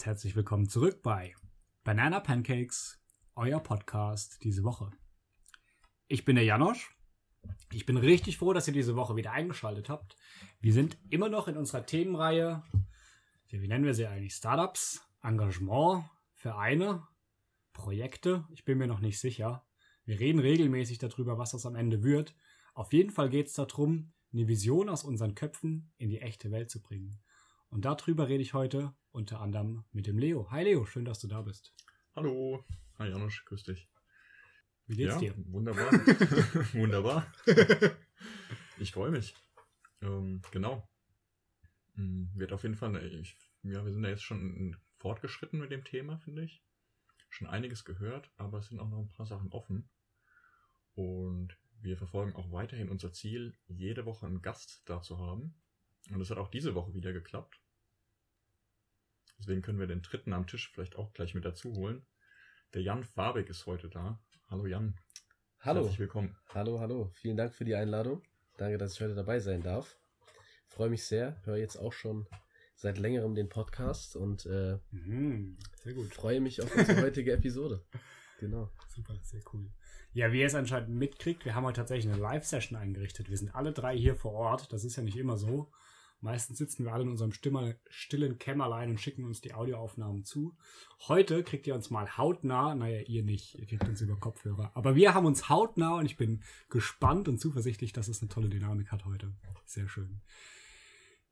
Ganz herzlich willkommen zurück bei Banana Pancakes, euer Podcast diese Woche. Ich bin der Janosch. Ich bin richtig froh, dass ihr diese Woche wieder eingeschaltet habt. Wir sind immer noch in unserer Themenreihe, wie nennen wir sie eigentlich? Startups, Engagement, Vereine, Projekte. Ich bin mir noch nicht sicher. Wir reden regelmäßig darüber, was das am Ende wird. Auf jeden Fall geht es darum, eine Vision aus unseren Köpfen in die echte Welt zu bringen. Und darüber rede ich heute unter anderem mit dem Leo. Hi Leo, schön, dass du da bist. Hallo. Hi Janusz, grüß dich. Wie geht's ja, dir? Wunderbar. wunderbar. ich freue mich. Ähm, genau. Hm, Wird auf jeden Fall, ich, ja, wir sind ja jetzt schon fortgeschritten mit dem Thema, finde ich. Schon einiges gehört, aber es sind auch noch ein paar Sachen offen. Und wir verfolgen auch weiterhin unser Ziel, jede Woche einen Gast da zu haben. Und das hat auch diese Woche wieder geklappt. Deswegen können wir den dritten am Tisch vielleicht auch gleich mit dazu holen. Der Jan Fabig ist heute da. Hallo Jan. Hallo. Herzlich willkommen. Hallo, hallo. Vielen Dank für die Einladung. Danke, dass ich heute dabei sein darf. Freue mich sehr. Höre jetzt auch schon seit längerem den Podcast und äh, Mhm, sehr gut. freue mich auf unsere heutige Episode. Genau. Super, sehr cool. Ja, wie ihr es anscheinend mitkriegt, wir haben heute tatsächlich eine Live-Session eingerichtet. Wir sind alle drei hier vor Ort. Das ist ja nicht immer so. Meistens sitzen wir alle in unserem stimmer, stillen Kämmerlein und schicken uns die Audioaufnahmen zu. Heute kriegt ihr uns mal hautnah, naja, ihr nicht, ihr kriegt uns über Kopfhörer. Aber wir haben uns hautnah und ich bin gespannt und zuversichtlich, dass es eine tolle Dynamik hat heute. Sehr schön.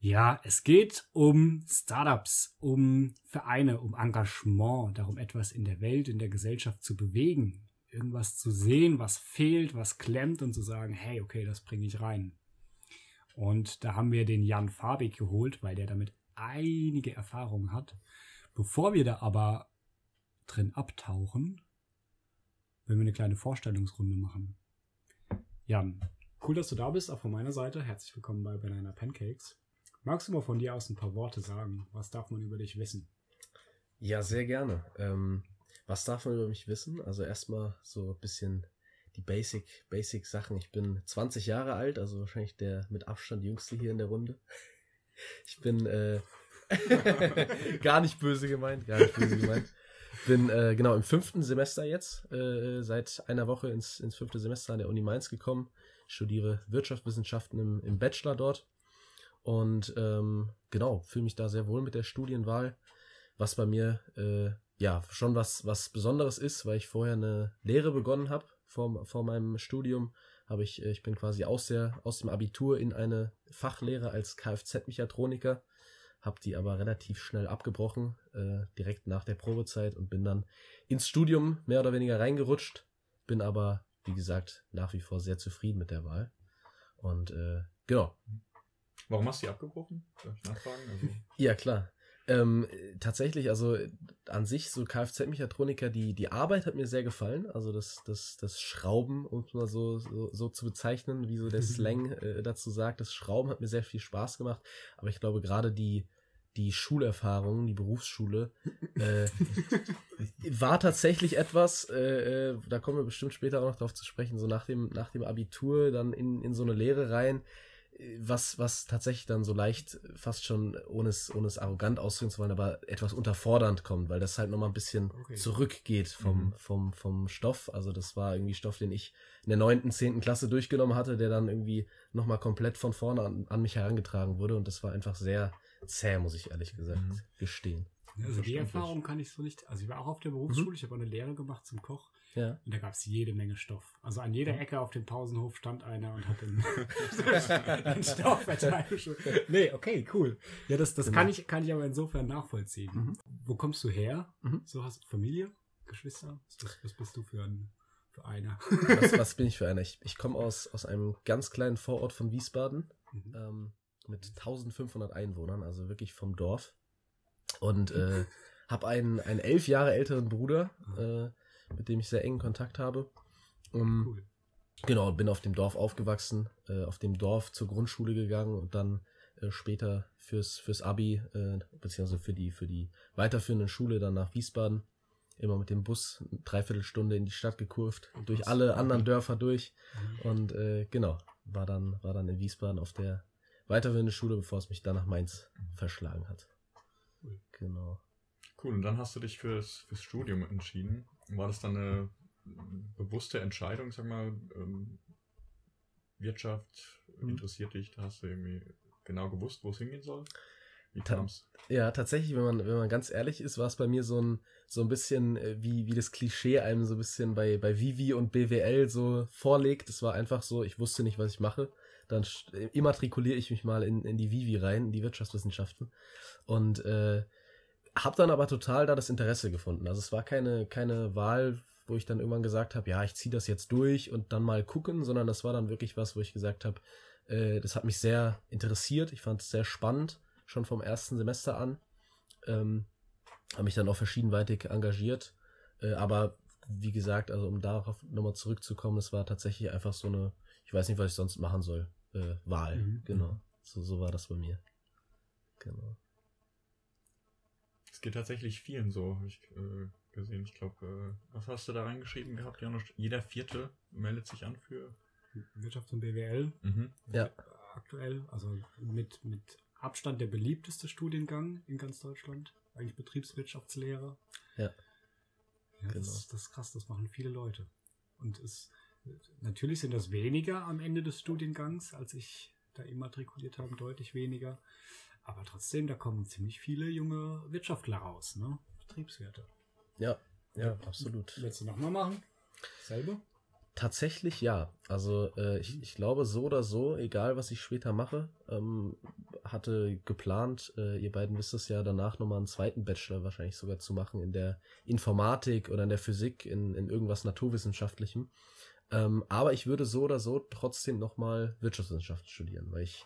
Ja, es geht um Startups, um Vereine, um Engagement, darum etwas in der Welt, in der Gesellschaft zu bewegen, irgendwas zu sehen, was fehlt, was klemmt und zu sagen, hey, okay, das bringe ich rein. Und da haben wir den Jan Fabig geholt, weil der damit einige Erfahrungen hat. Bevor wir da aber drin abtauchen, werden wir eine kleine Vorstellungsrunde machen. Jan, cool, dass du da bist, auch von meiner Seite. Herzlich willkommen bei Banana Pancakes. Magst du mal von dir aus ein paar Worte sagen? Was darf man über dich wissen? Ja, sehr gerne. Ähm, was darf man über mich wissen? Also erstmal so ein bisschen die Basic, Basic Sachen. Ich bin 20 Jahre alt, also wahrscheinlich der mit Abstand jüngste hier in der Runde. Ich bin äh, gar nicht böse gemeint, gar nicht böse gemeint. Bin äh, genau im fünften Semester jetzt, äh, seit einer Woche ins, ins fünfte Semester an der Uni Mainz gekommen. Studiere Wirtschaftswissenschaften im, im Bachelor dort. Und ähm, genau, fühle mich da sehr wohl mit der Studienwahl, was bei mir äh, ja schon was, was Besonderes ist, weil ich vorher eine Lehre begonnen habe vor, vor meinem Studium. Habe ich, äh, ich bin quasi aus, der, aus dem Abitur in eine Fachlehre als Kfz-Mechatroniker, habe die aber relativ schnell abgebrochen, äh, direkt nach der Probezeit und bin dann ins Studium mehr oder weniger reingerutscht, bin aber, wie gesagt, nach wie vor sehr zufrieden mit der Wahl. Und äh, genau, Warum hast du die abgebrochen? Darf ich nachfragen? Also, Ja, klar. Ähm, tatsächlich, also an sich, so Kfz-Mechatroniker, die, die Arbeit hat mir sehr gefallen. Also das, das, das Schrauben, um es mal so, so, so zu bezeichnen, wie so der Slang äh, dazu sagt, das Schrauben hat mir sehr viel Spaß gemacht. Aber ich glaube, gerade die, die Schulerfahrung, die Berufsschule, äh, war tatsächlich etwas, äh, äh, da kommen wir bestimmt später auch noch drauf zu sprechen, so nach dem, nach dem Abitur dann in, in so eine Lehre rein was, was tatsächlich dann so leicht, fast schon, ohne es, ohne es arrogant ausdrücken zu wollen, aber etwas unterfordernd kommt, weil das halt nochmal ein bisschen Okay. zurückgeht vom, Mhm. vom, vom Stoff. Also das war irgendwie Stoff, den ich in der neunten, zehnten Klasse durchgenommen hatte, der dann irgendwie nochmal komplett von vorne an, an mich herangetragen wurde und das war einfach sehr zäh, muss ich ehrlich gesagt Mhm. gestehen. Also die. Erfahrung kann ich so nicht. Also ich war auch auf der Berufsschule, ich habe eine Lehre gemacht zum Koch Ja. und da gab es jede Menge Stoff. Also an jeder Ecke auf dem Pausenhof stand einer und hat den, den Stoff verteilt. Nee, okay, cool. Ja, das, das Genau. kann, ich, kann ich aber insofern nachvollziehen. Mhm. Wo kommst du her? Mhm. So hast du Familie, Geschwister? Was, was bist du für, ein, für einer? Was, was bin ich für einer? Ich, ich komme aus, aus einem ganz kleinen Vorort von Wiesbaden. Mhm. ähm, mit 1500 Einwohnern, also wirklich vom Dorf. Und äh, habe einen, einen elf Jahre älteren Bruder, äh, mit dem ich sehr engen Kontakt habe. Um, Cool. Genau, bin auf dem Dorf aufgewachsen, äh, auf dem Dorf zur Grundschule gegangen und dann äh, später fürs, fürs Abi, äh, beziehungsweise für die, für die weiterführende Schule dann nach Wiesbaden. Immer mit dem Bus eine Dreiviertelstunde in die Stadt gekurvt, durch krass. alle anderen Dörfer durch. Mhm. Und äh, genau, war dann, war dann in Wiesbaden auf der weiterführenden Schule, bevor es mich dann nach Mainz verschlagen hat. Genau. Cool, und dann hast du dich fürs, fürs Studium entschieden. War das dann eine bewusste Entscheidung, sag mal, ähm, Wirtschaft Mhm. interessiert dich, da hast du irgendwie genau gewusst, wo es hingehen soll? Wie Ta- kam's? Ja, tatsächlich, wenn man, wenn man ganz ehrlich ist, war es bei mir so ein, so ein bisschen, äh, wie, wie das Klischee einem so ein bisschen bei, bei Vivi und BWL so vorlegt. Es war einfach so, ich wusste nicht, was ich mache. Dann äh, immatrikuliere ich mich mal in, in die Vivi rein, in die Wirtschaftswissenschaften. Und äh, habe dann aber total da das Interesse gefunden. Also es war keine, keine Wahl, wo ich dann irgendwann gesagt habe, ja, ich ziehe das jetzt durch und dann mal gucken, sondern das war dann wirklich was, wo ich gesagt habe, äh, das hat mich sehr interessiert. Ich fand es sehr spannend, schon vom ersten Semester an. Ähm, habe mich dann auch verschiedenweitig engagiert. Äh, aber wie gesagt, also um darauf nochmal zurückzukommen, es war tatsächlich einfach so eine, ich weiß nicht, was ich sonst machen soll, äh, Wahl. Mhm. Genau. So, so war das bei mir. Genau. Es geht tatsächlich vielen so, habe ich äh, gesehen. Ich glaube, äh, was hast du da reingeschrieben gehabt, Janusz? Jeder Vierte meldet sich an für. Wirtschaft und BWL Mhm. Ja. aktuell, also mit, mit Abstand der beliebteste Studiengang in ganz Deutschland. Eigentlich Betriebswirtschaftslehre. Ja. ja Genau. das, das ist krass, das machen viele Leute. Und es, natürlich sind das weniger am Ende des Studiengangs, als ich da immatrikuliert habe, deutlich weniger. Aber trotzdem, da kommen ziemlich viele junge Wirtschaftler raus, ne? Betriebswirte. Ja, ja, absolut. Willst du nochmal machen? Selber? Tatsächlich ja. Also äh, ich, ich glaube so oder so, egal was ich später mache, ähm, hatte geplant, äh, ihr beiden wisst es ja, danach nochmal einen zweiten Bachelor wahrscheinlich sogar zu machen in der Informatik oder in der Physik, in, in irgendwas Naturwissenschaftlichem. Ähm, aber ich würde so oder so trotzdem nochmal Wirtschaftswissenschaften studieren, weil ich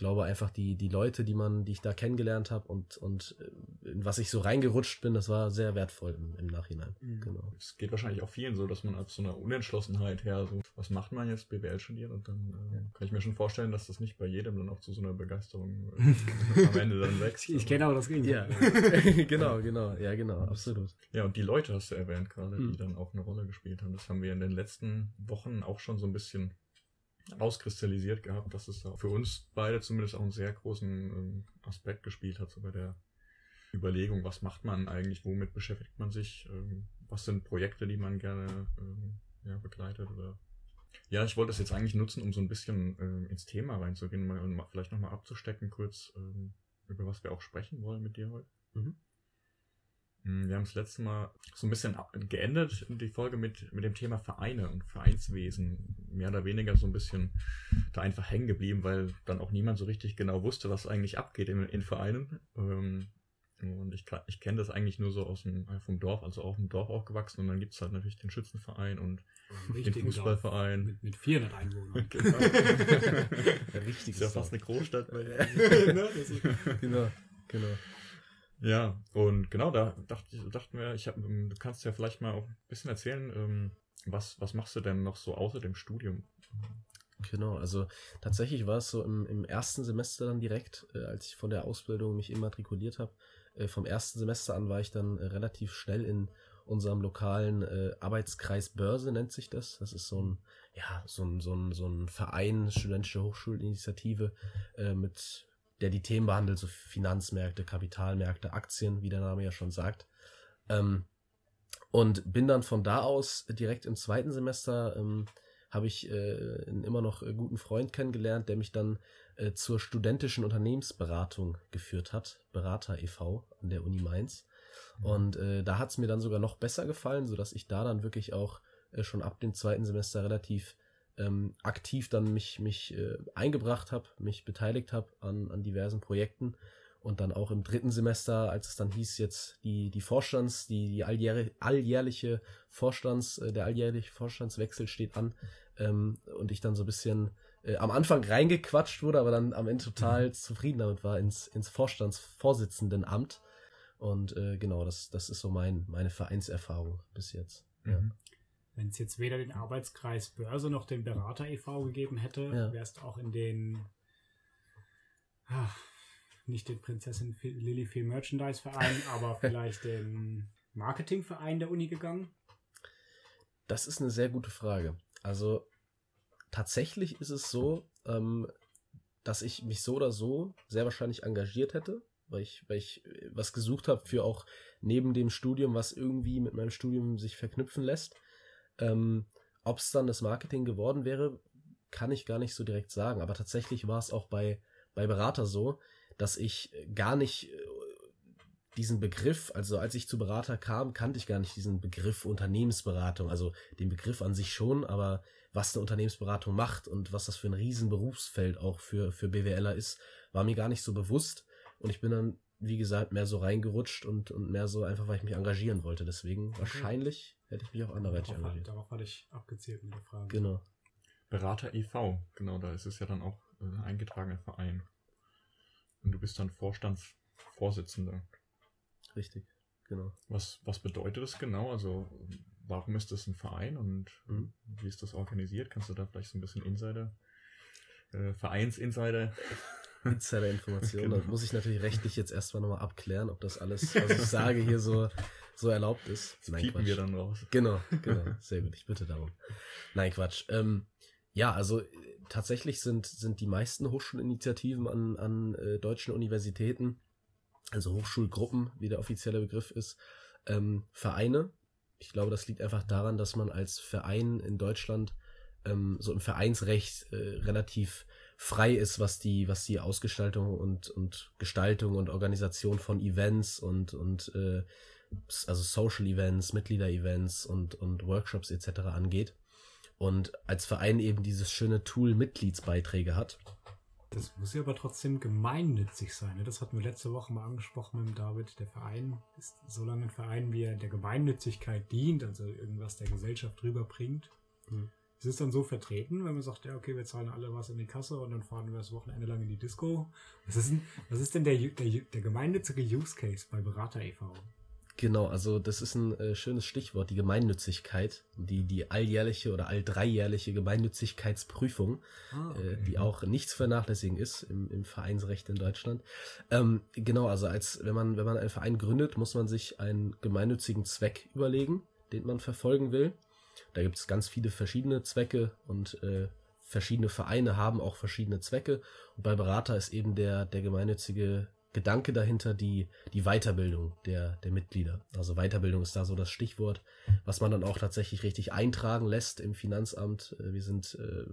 glaube einfach die, die Leute, die man, die ich da kennengelernt habe und, und äh, in was ich so reingerutscht bin, das war sehr wertvoll im, im Nachhinein. Mhm. Genau. Es geht wahrscheinlich auch vielen so, dass man auf so einer Unentschlossenheit her, so, was macht man jetzt, BWL studieren? Und dann äh, kann ich mir schon vorstellen, dass das nicht bei jedem dann auch zu so einer Begeisterung äh, am Ende dann wächst. Ich kenne aber das Ja, Gegenteil. genau, genau, ja, genau, absolut. Ja, und die Leute hast du erwähnt gerade, Mhm. die dann auch eine Rolle gespielt haben. Das haben wir in den letzten Wochen auch schon so ein bisschen auskristallisiert gehabt, dass es für uns beide zumindest auch einen sehr großen ähm, Aspekt gespielt hat, so bei der Überlegung, was macht man eigentlich, womit beschäftigt man sich, ähm, was sind Projekte, die man gerne ähm, ja, begleitet oder ja, ich wollte es jetzt eigentlich nutzen, um so ein bisschen ähm, ins Thema reinzugehen und mal, vielleicht nochmal abzustecken, kurz, ähm, über was wir auch sprechen wollen mit dir heute. Mhm. Mm, Wir haben das letzte Mal so ein bisschen geendet, die Folge mit, mit dem Thema Vereine und Vereinswesen. Mehr oder weniger so ein bisschen da einfach hängen geblieben, weil dann auch niemand so richtig genau wusste, was eigentlich abgeht in, in Vereinen. Ähm, und ich, ich kenne das eigentlich nur so aus dem, vom Dorf, also auch im Dorf aufgewachsen. Und dann gibt es halt natürlich den Schützenverein und den Fußballverein. Mit, mit 400 Einwohnern. Genau. Richtig. ist ja fast eine Großstadt. bei. Ne, ist- Genau, genau. Ja, und genau, da dachte, dachten wir, ich hab, ähm, du kannst ja vielleicht mal auch ein bisschen erzählen, ähm, was, was machst du denn noch so außer dem Studium? Genau, also tatsächlich war es so im, im ersten Semester dann direkt, äh, als ich von der Ausbildung mich immatrikuliert habe. Äh, vom ersten Semester an war ich dann äh, relativ schnell in unserem lokalen äh, Arbeitskreis Börse, nennt sich das. Das ist so ein, ja, so ein, so ein, so ein Verein, studentische Hochschulinitiative, äh, mit der die Themen behandelt, so Finanzmärkte, Kapitalmärkte, Aktien, wie der Name ja schon sagt. Ähm, und bin dann von da aus direkt im zweiten Semester ähm, habe ich äh, einen immer noch äh, guten Freund kennengelernt, der mich dann äh, zur studentischen Unternehmensberatung geführt hat, Berater e.V. an der Uni Mainz. Und äh, da hat es mir dann sogar noch besser gefallen, sodass ich da dann wirklich auch äh, schon ab dem zweiten Semester relativ ähm, aktiv dann mich, mich äh, eingebracht habe, mich beteiligt habe an, an diversen Projekten und dann auch im dritten Semester, als es dann hieß, jetzt die, die Vorstands, die, die alljährliche, alljährliche Vorstands, äh, der alljährliche Vorstandswechsel steht an ähm, und ich dann so ein bisschen äh, am Anfang reingequatscht wurde, aber dann am Ende total zufrieden damit war ins, ins Vorstandsvorsitzendenamt. Und äh, genau, das, das ist so mein, meine Vereinserfahrung bis jetzt. Ja. Wenn es jetzt weder den Arbeitskreis Börse noch den Berater e.V. gegeben hätte, Ja. wärst du auch in den ah, nicht den Prinzessin Lilifee Merchandise Verein, aber vielleicht den Marketingverein der Uni gegangen. Das ist eine sehr gute Frage. Also tatsächlich ist es so, ähm, dass ich mich so oder so sehr wahrscheinlich engagiert hätte, weil ich, weil ich, weil was gesucht habe für auch neben dem Studium, was irgendwie mit meinem Studium sich verknüpfen lässt. Ähm, Ob es dann das Marketing geworden wäre, kann ich gar nicht so direkt sagen. Aber tatsächlich war es auch bei, bei Berater so, dass ich gar nicht äh, diesen Begriff, also als ich zu Berater kam, kannte ich gar nicht diesen Begriff Unternehmensberatung, also den Begriff an sich schon, aber was eine Unternehmensberatung macht und was das für ein Riesenberufsfeld auch für, für BWLer ist, war mir gar nicht so bewusst. Und ich bin dann, wie gesagt, mehr so reingerutscht und, und mehr so einfach, weil ich mich engagieren wollte. Deswegen okay. wahrscheinlich hätte ich mich auch anderweitig darauf, engagiert. Darauf hatte ich abgezielt mit der Frage. Genau. Berater e.V., genau, da ist es ja dann auch äh, eingetragener Verein. Und du bist dann Vorstandsvorsitzender. Richtig, genau. Was, was bedeutet das genau? Also, warum ist das ein Verein und mhm. wie ist das organisiert? Kannst du da vielleicht so ein bisschen Insider, äh, Vereinsinsider? Insider-Informationen. genau. Da muss ich natürlich rechtlich jetzt erstmal nochmal abklären, ob das alles, was ich sage, hier so, so erlaubt ist. Das Nein, Quatsch. wir dann raus. Genau, genau. Sehr gut. Ich bitte darum. Nein, Quatsch. Ähm, ja, also tatsächlich sind, sind die meisten Hochschulinitiativen an, an äh, deutschen Universitäten also Hochschulgruppen, wie der offizielle Begriff ist, ähm, Vereine. Ich glaube, das liegt einfach daran, dass man als Verein in Deutschland ähm, so im Vereinsrecht äh, relativ frei ist, was die, was die Ausgestaltung und, und Gestaltung und Organisation von Events und, und äh, also Social Events, Mitglieder-Events und, und Workshops etc. angeht. Und als Verein eben dieses schöne Tool Mitgliedsbeiträge hat. Das muss ja aber trotzdem gemeinnützig sein. Ne? Das hatten wir letzte Woche mal angesprochen mit David. Der Verein ist so lange ein Verein, wie er der Gemeinnützigkeit dient, also irgendwas der Gesellschaft rüberbringt. Hm. Ist es dann so vertreten, wenn man sagt, ja, okay, wir zahlen alle was in die Kasse und dann fahren wir das Wochenende lang in die Disco? Was ist denn, was ist denn der, der, der gemeinnützige Use Case bei Berater e.V.? Genau, also das ist ein äh, schönes Stichwort, die Gemeinnützigkeit, die, die alljährliche oder all dreijährliche Gemeinnützigkeitsprüfung, ah, okay. äh, die auch nichts vernachlässigen ist im, im Vereinsrecht in Deutschland. Ähm, genau, also als wenn man, wenn man einen Verein gründet, muss man sich einen gemeinnützigen Zweck überlegen, den man verfolgen will. Da gibt es ganz viele verschiedene Zwecke und äh, verschiedene Vereine haben auch verschiedene Zwecke. Und bei Berater ist eben der, der gemeinnützige Gedanke dahinter die, die Weiterbildung der, der Mitglieder. Also Weiterbildung ist da so das Stichwort, was man dann auch tatsächlich richtig eintragen lässt im Finanzamt. Äh, wir sind äh,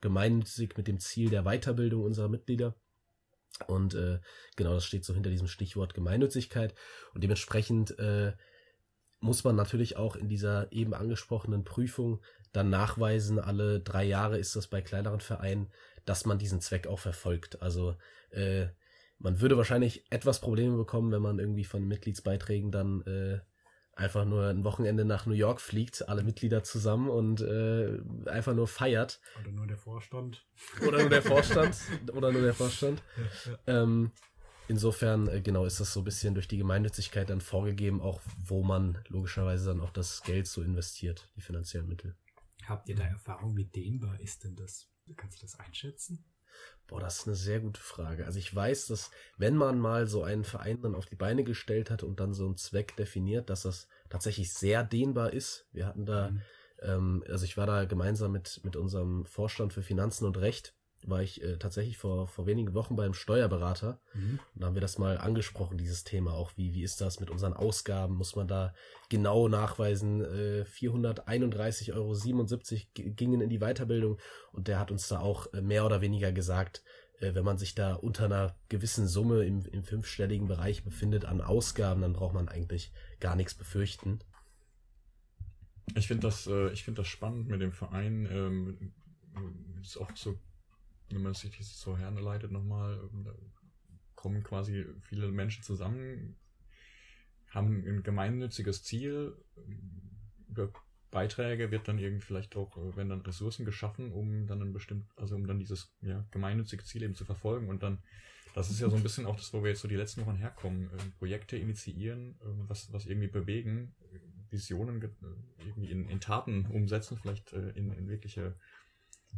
gemeinnützig mit dem Ziel der Weiterbildung unserer Mitglieder. Und äh, genau das steht so hinter diesem Stichwort Gemeinnützigkeit. Und dementsprechend äh, muss man natürlich auch in dieser eben angesprochenen Prüfung dann nachweisen, alle drei Jahre ist das bei kleineren Vereinen, dass man diesen Zweck auch verfolgt. Also äh, man würde wahrscheinlich etwas Probleme bekommen, wenn man irgendwie von Mitgliedsbeiträgen dann äh, einfach nur ein Wochenende nach New York fliegt, alle Mitglieder zusammen und äh, einfach nur feiert. Oder nur der Vorstand. Oder nur der Vorstand. oder nur der Vorstand. Ja, ja. Ähm, insofern, äh, genau, ist das so ein bisschen durch die Gemeinnützigkeit dann vorgegeben, auch wo man logischerweise dann auch das Geld so investiert, die finanziellen Mittel. Habt ihr da Erfahrung, wie dehnbar ist denn das? Kannst du das einschätzen? Boah, das ist eine sehr gute Frage. Also ich weiß, dass wenn man mal so einen Verein dann auf die Beine gestellt hat und dann so einen Zweck definiert, dass das tatsächlich sehr dehnbar ist. Wir hatten da, mhm. ähm, also ich war da gemeinsam mit, mit unserem Vorstand für Finanzen und Recht war ich äh, tatsächlich vor, vor wenigen Wochen beim Steuerberater. Mhm. Und da haben wir das mal angesprochen, dieses Thema auch. Wie, wie ist das mit unseren Ausgaben? Muss man da genau nachweisen? Äh, 431,77 Euro gingen in die Weiterbildung. Und der hat uns da auch äh, mehr oder weniger gesagt, äh, wenn man sich da unter einer gewissen Summe im, im fünfstelligen Bereich befindet an Ausgaben, dann braucht man eigentlich gar nichts befürchten. Ich finde das, äh, ich finde das spannend mit dem Verein. Ähm, ist auch so wenn man sich das so herleitet nochmal, ähm, kommen quasi viele Menschen zusammen, haben ein gemeinnütziges Ziel, über Beiträge wird dann irgendwie vielleicht auch, äh, werden dann Ressourcen geschaffen, um dann ein bestimmt, also um dann dieses ja, gemeinnützige Ziel eben zu verfolgen und dann, das ist ja so ein bisschen auch das, wo wir jetzt so die letzten Wochen herkommen, äh, Projekte initiieren, äh, was, was irgendwie bewegen, Visionen äh, irgendwie in, in Taten umsetzen, vielleicht äh, in, in wirkliche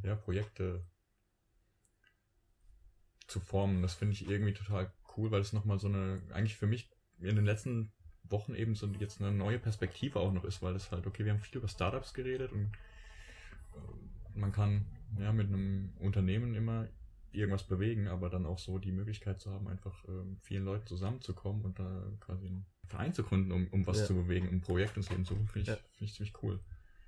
ja, Projekte zu formen. Das finde ich irgendwie total cool, weil es nochmal so eine, eigentlich für mich in den letzten Wochen eben so jetzt eine neue Perspektive auch noch ist, weil es halt, okay, wir haben viel über Startups geredet und äh, man kann ja mit einem Unternehmen immer irgendwas bewegen, aber dann auch so die Möglichkeit zu haben, einfach ähm, vielen Leuten zusammenzukommen und da quasi einen Verein zu gründen, um, um was Ja. zu bewegen, um ein Projekt ins Leben zu rufen, finde ich, Ja. finde ich ziemlich cool.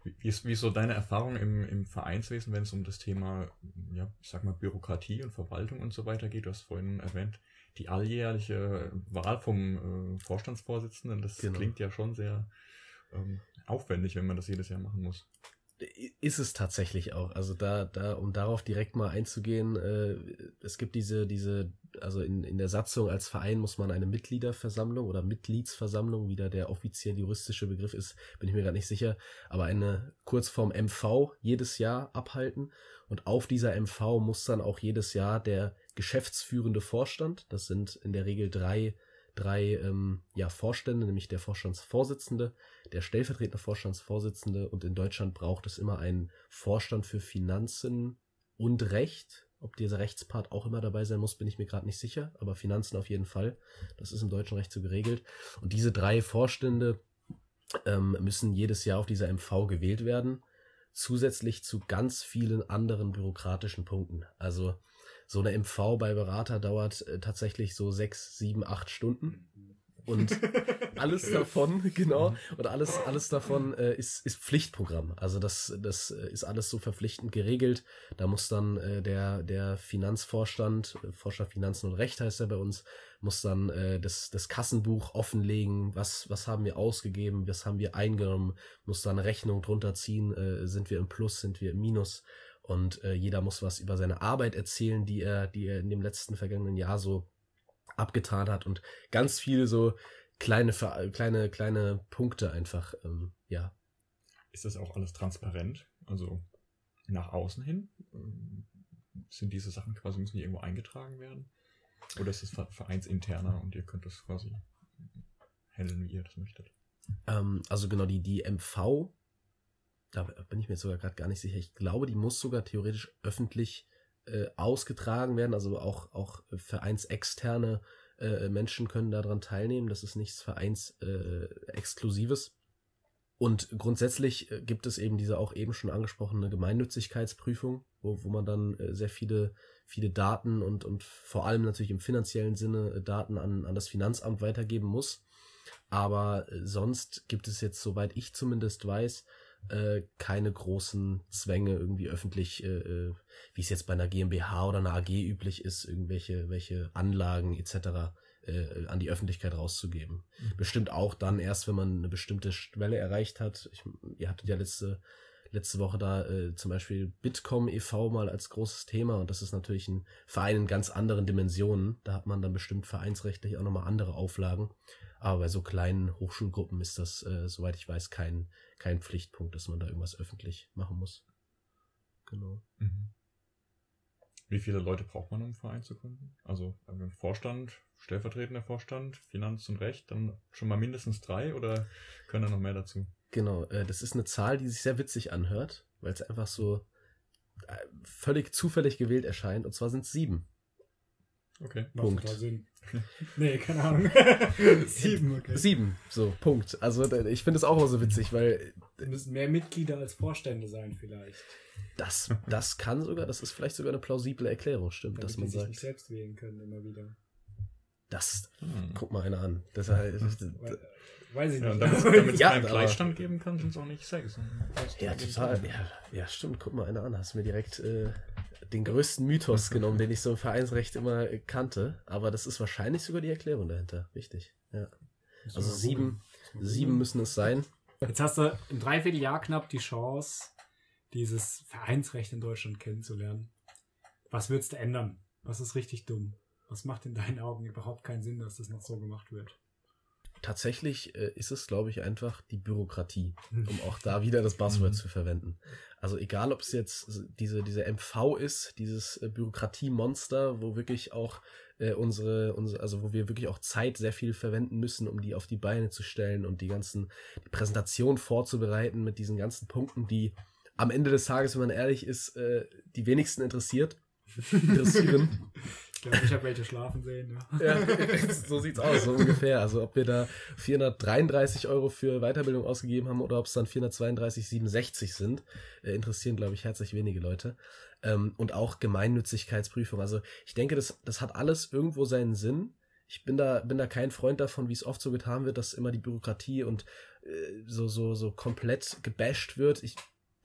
Wie, ist, wie ist so deine Erfahrung im, im Vereinswesen, wenn es um das Thema, ja, ich sag mal, Bürokratie und Verwaltung und so weiter geht? Du hast vorhin erwähnt, die alljährliche Wahl vom äh, Vorstandsvorsitzenden, das Genau. klingt ja schon sehr ähm, aufwendig, wenn man das jedes Jahr machen muss. Ist es tatsächlich auch. Also da, da, um darauf direkt mal einzugehen, äh, es gibt diese, diese, also in, in der Satzung als Verein muss man eine Mitgliederversammlung oder Mitgliedsversammlung, wie da der offiziell juristische Begriff ist, bin ich mir gerade nicht sicher, aber eine Kurzform MV jedes Jahr abhalten. Und auf dieser MV muss dann auch jedes Jahr der geschäftsführende Vorstand, das sind in der Regel drei, drei ähm, ja, Vorstände, nämlich der Vorstandsvorsitzende, der stellvertretende Vorstandsvorsitzende und in Deutschland braucht es immer einen Vorstand für Finanzen und Recht. Ob dieser Rechtspart auch immer dabei sein muss, bin ich mir gerade nicht sicher, aber Finanzen auf jeden Fall. Das ist im deutschen Recht so geregelt. Und diese drei Vorstände ähm, müssen jedes Jahr auf dieser MV gewählt werden, zusätzlich zu ganz vielen anderen bürokratischen Punkten. Also so eine MV bei Berater dauert äh, tatsächlich so sechs, sieben, acht Stunden. Und alles davon, genau, und alles, alles davon äh, ist, ist Pflichtprogramm. Also das, das äh, ist alles so verpflichtend geregelt. Da muss dann äh, der, der Finanzvorstand, äh, Vorstand Finanzen und Recht heißt er bei uns, muss dann äh, das, das Kassenbuch offenlegen, was, was haben wir ausgegeben, was haben wir eingenommen, muss dann Rechnung drunter ziehen, äh, sind wir im Plus, sind wir im Minus. Und äh, jeder muss was über seine Arbeit erzählen, die er, die er in dem letzten vergangenen Jahr so abgetan hat und ganz viele so kleine, kleine, kleine Punkte einfach, ähm, ja. Ist das auch alles transparent? Also nach außen hin? Sind diese Sachen quasi, müssen die irgendwo eingetragen werden? Oder ist ver- vereinsinterner und ihr könnt das quasi handeln, wie ihr das möchtet? Ähm, also genau, die, die MV, da bin ich mir sogar gerade gar nicht sicher. Ich glaube, die muss sogar theoretisch öffentlich äh, ausgetragen werden. Also auch, auch vereinsexterne äh, Menschen können daran teilnehmen. Das ist nichts Vereinsexklusives. Äh. Und grundsätzlich äh, gibt es eben diese auch eben schon angesprochene Gemeinnützigkeitsprüfung, wo, wo man dann äh, sehr viele, viele Daten und, und vor allem natürlich im finanziellen Sinne Daten an, an das Finanzamt weitergeben muss. Aber sonst gibt es jetzt, soweit ich zumindest weiß, äh, keine großen Zwänge irgendwie öffentlich, äh, äh, wie es jetzt bei einer GmbH oder einer AG üblich ist, irgendwelche welche Anlagen etc. Äh, an die Öffentlichkeit rauszugeben. Bestimmt auch dann erst, wenn man eine bestimmte Schwelle erreicht hat. Ich, ihr hattet ja letzte, letzte Woche da äh, zum Beispiel Bitkom e.V. mal als großes Thema und das ist natürlich ein Verein in ganz anderen Dimensionen. Da hat man dann bestimmt vereinsrechtlich auch nochmal andere Auflagen. Aber bei so kleinen Hochschulgruppen ist das, äh, soweit ich weiß, kein, kein Pflichtpunkt, dass man da irgendwas öffentlich machen muss. Genau. Mhm. Wie viele Leute braucht man, um einen Verein zu gründen? Also Vorstand, stellvertretender Vorstand, Finanz und Recht, dann schon mal mindestens drei oder können da noch mehr dazu? Genau, äh, das ist eine Zahl, die sich sehr witzig anhört, weil es einfach so äh, völlig zufällig gewählt erscheint. Und zwar sind es sieben. Okay. Macht Punkt. nee, keine Ahnung. Sieben, okay. Sieben, so, Punkt. Also ich finde es auch immer so witzig, weil Es müssen mehr Mitglieder als Vorstände sein, vielleicht. das, das kann sogar, das ist vielleicht sogar eine plausible Erklärung, stimmt, Damit dass man die sich sagt, nicht selbst wählen können, immer wieder. das, Hm. guck mal einer an. Das, halt- We- Weiß ich Ja, und nicht. damit damit es Ja, keinen aber- Gleichstand geben kann, sind es auch nicht sechs. Ja, total. Ja, ja, stimmt. Guck mal einer an. Hast mir direkt äh, den größten Mythos genommen, den ich so im Vereinsrecht immer kannte. Aber das ist wahrscheinlich sogar die Erklärung dahinter. Richtig. Ja. Also sieben, sieben müssen es sein. Jetzt hast du ein Dreivierteljahr knapp die Chance, dieses Vereinsrecht in Deutschland kennenzulernen. Was würdest du ändern? Was ist richtig dumm? Was macht in deinen Augen überhaupt keinen Sinn, dass das noch so gemacht wird? Tatsächlich äh, ist es, glaube ich, einfach die Bürokratie, um auch da wieder das Buzzword Mhm. zu verwenden. Also egal, ob es jetzt diese, diese MV ist, dieses äh, Bürokratiemonster, wo wirklich auch äh, unsere, unsere, also wo wir wirklich auch Zeit sehr viel verwenden müssen, um die auf die Beine zu stellen und die ganzen, die Präsentation vorzubereiten mit diesen ganzen Punkten, die am Ende des Tages, wenn man ehrlich ist, äh, die wenigsten interessiert, interessieren. Glaube, ich habe welche schlafen sehen. Ja. Ja, so sieht's aus, so ungefähr. Also ob wir da 433 Euro für Weiterbildung ausgegeben haben oder ob es dann 432,67 sind, äh, interessieren, glaube ich, herzlich wenige Leute. Ähm, und auch Gemeinnützigkeitsprüfung. Also ich denke, das, das hat alles irgendwo seinen Sinn. Ich bin da, bin da kein Freund davon, wie es oft so getan wird, dass immer die Bürokratie und äh, so, so, so komplett gebasht wird. Ich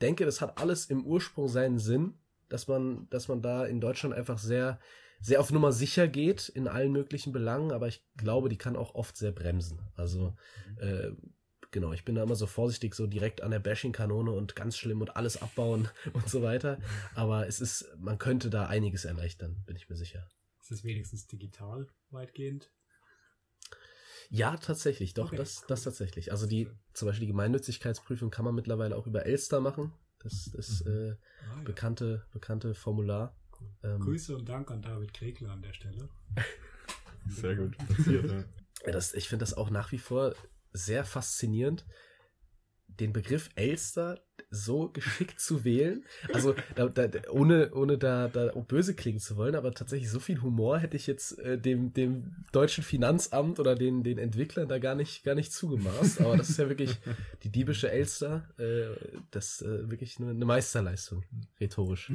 denke, das hat alles im Ursprung seinen Sinn, dass man, dass man da in Deutschland einfach sehr, sehr auf Nummer sicher geht in allen möglichen Belangen, aber ich glaube, die kann auch oft sehr bremsen. Also, äh, genau, ich bin da immer so vorsichtig, so direkt an der Bashing-Kanone und ganz schlimm und alles abbauen und so weiter. Aber es ist, man könnte da einiges erleichtern, bin ich mir sicher. Ist es wenigstens digital weitgehend? Ja, tatsächlich, doch, Okay, das, cool. das tatsächlich. Also die, zum Beispiel die Gemeinnützigkeitsprüfung kann man mittlerweile auch über Elster machen. Das ist Mhm. äh, Ah, ja. bekannte, bekannte Formular. Ähm, Grüße und Dank an David Kregler an der Stelle. Sehr gut passiert, ja. Ja, das, ich finde das auch nach wie vor sehr faszinierend, den Begriff Elster so geschickt zu wählen. Also da, da, ohne, ohne da, da böse klingen zu wollen, aber tatsächlich so viel Humor hätte ich jetzt äh, dem, dem deutschen Finanzamt oder den, den Entwicklern da gar nicht, gar nicht zugemaßt. Aber das ist ja wirklich die diebische Elster. Äh, das äh, wirklich eine, eine Meisterleistung, rhetorisch.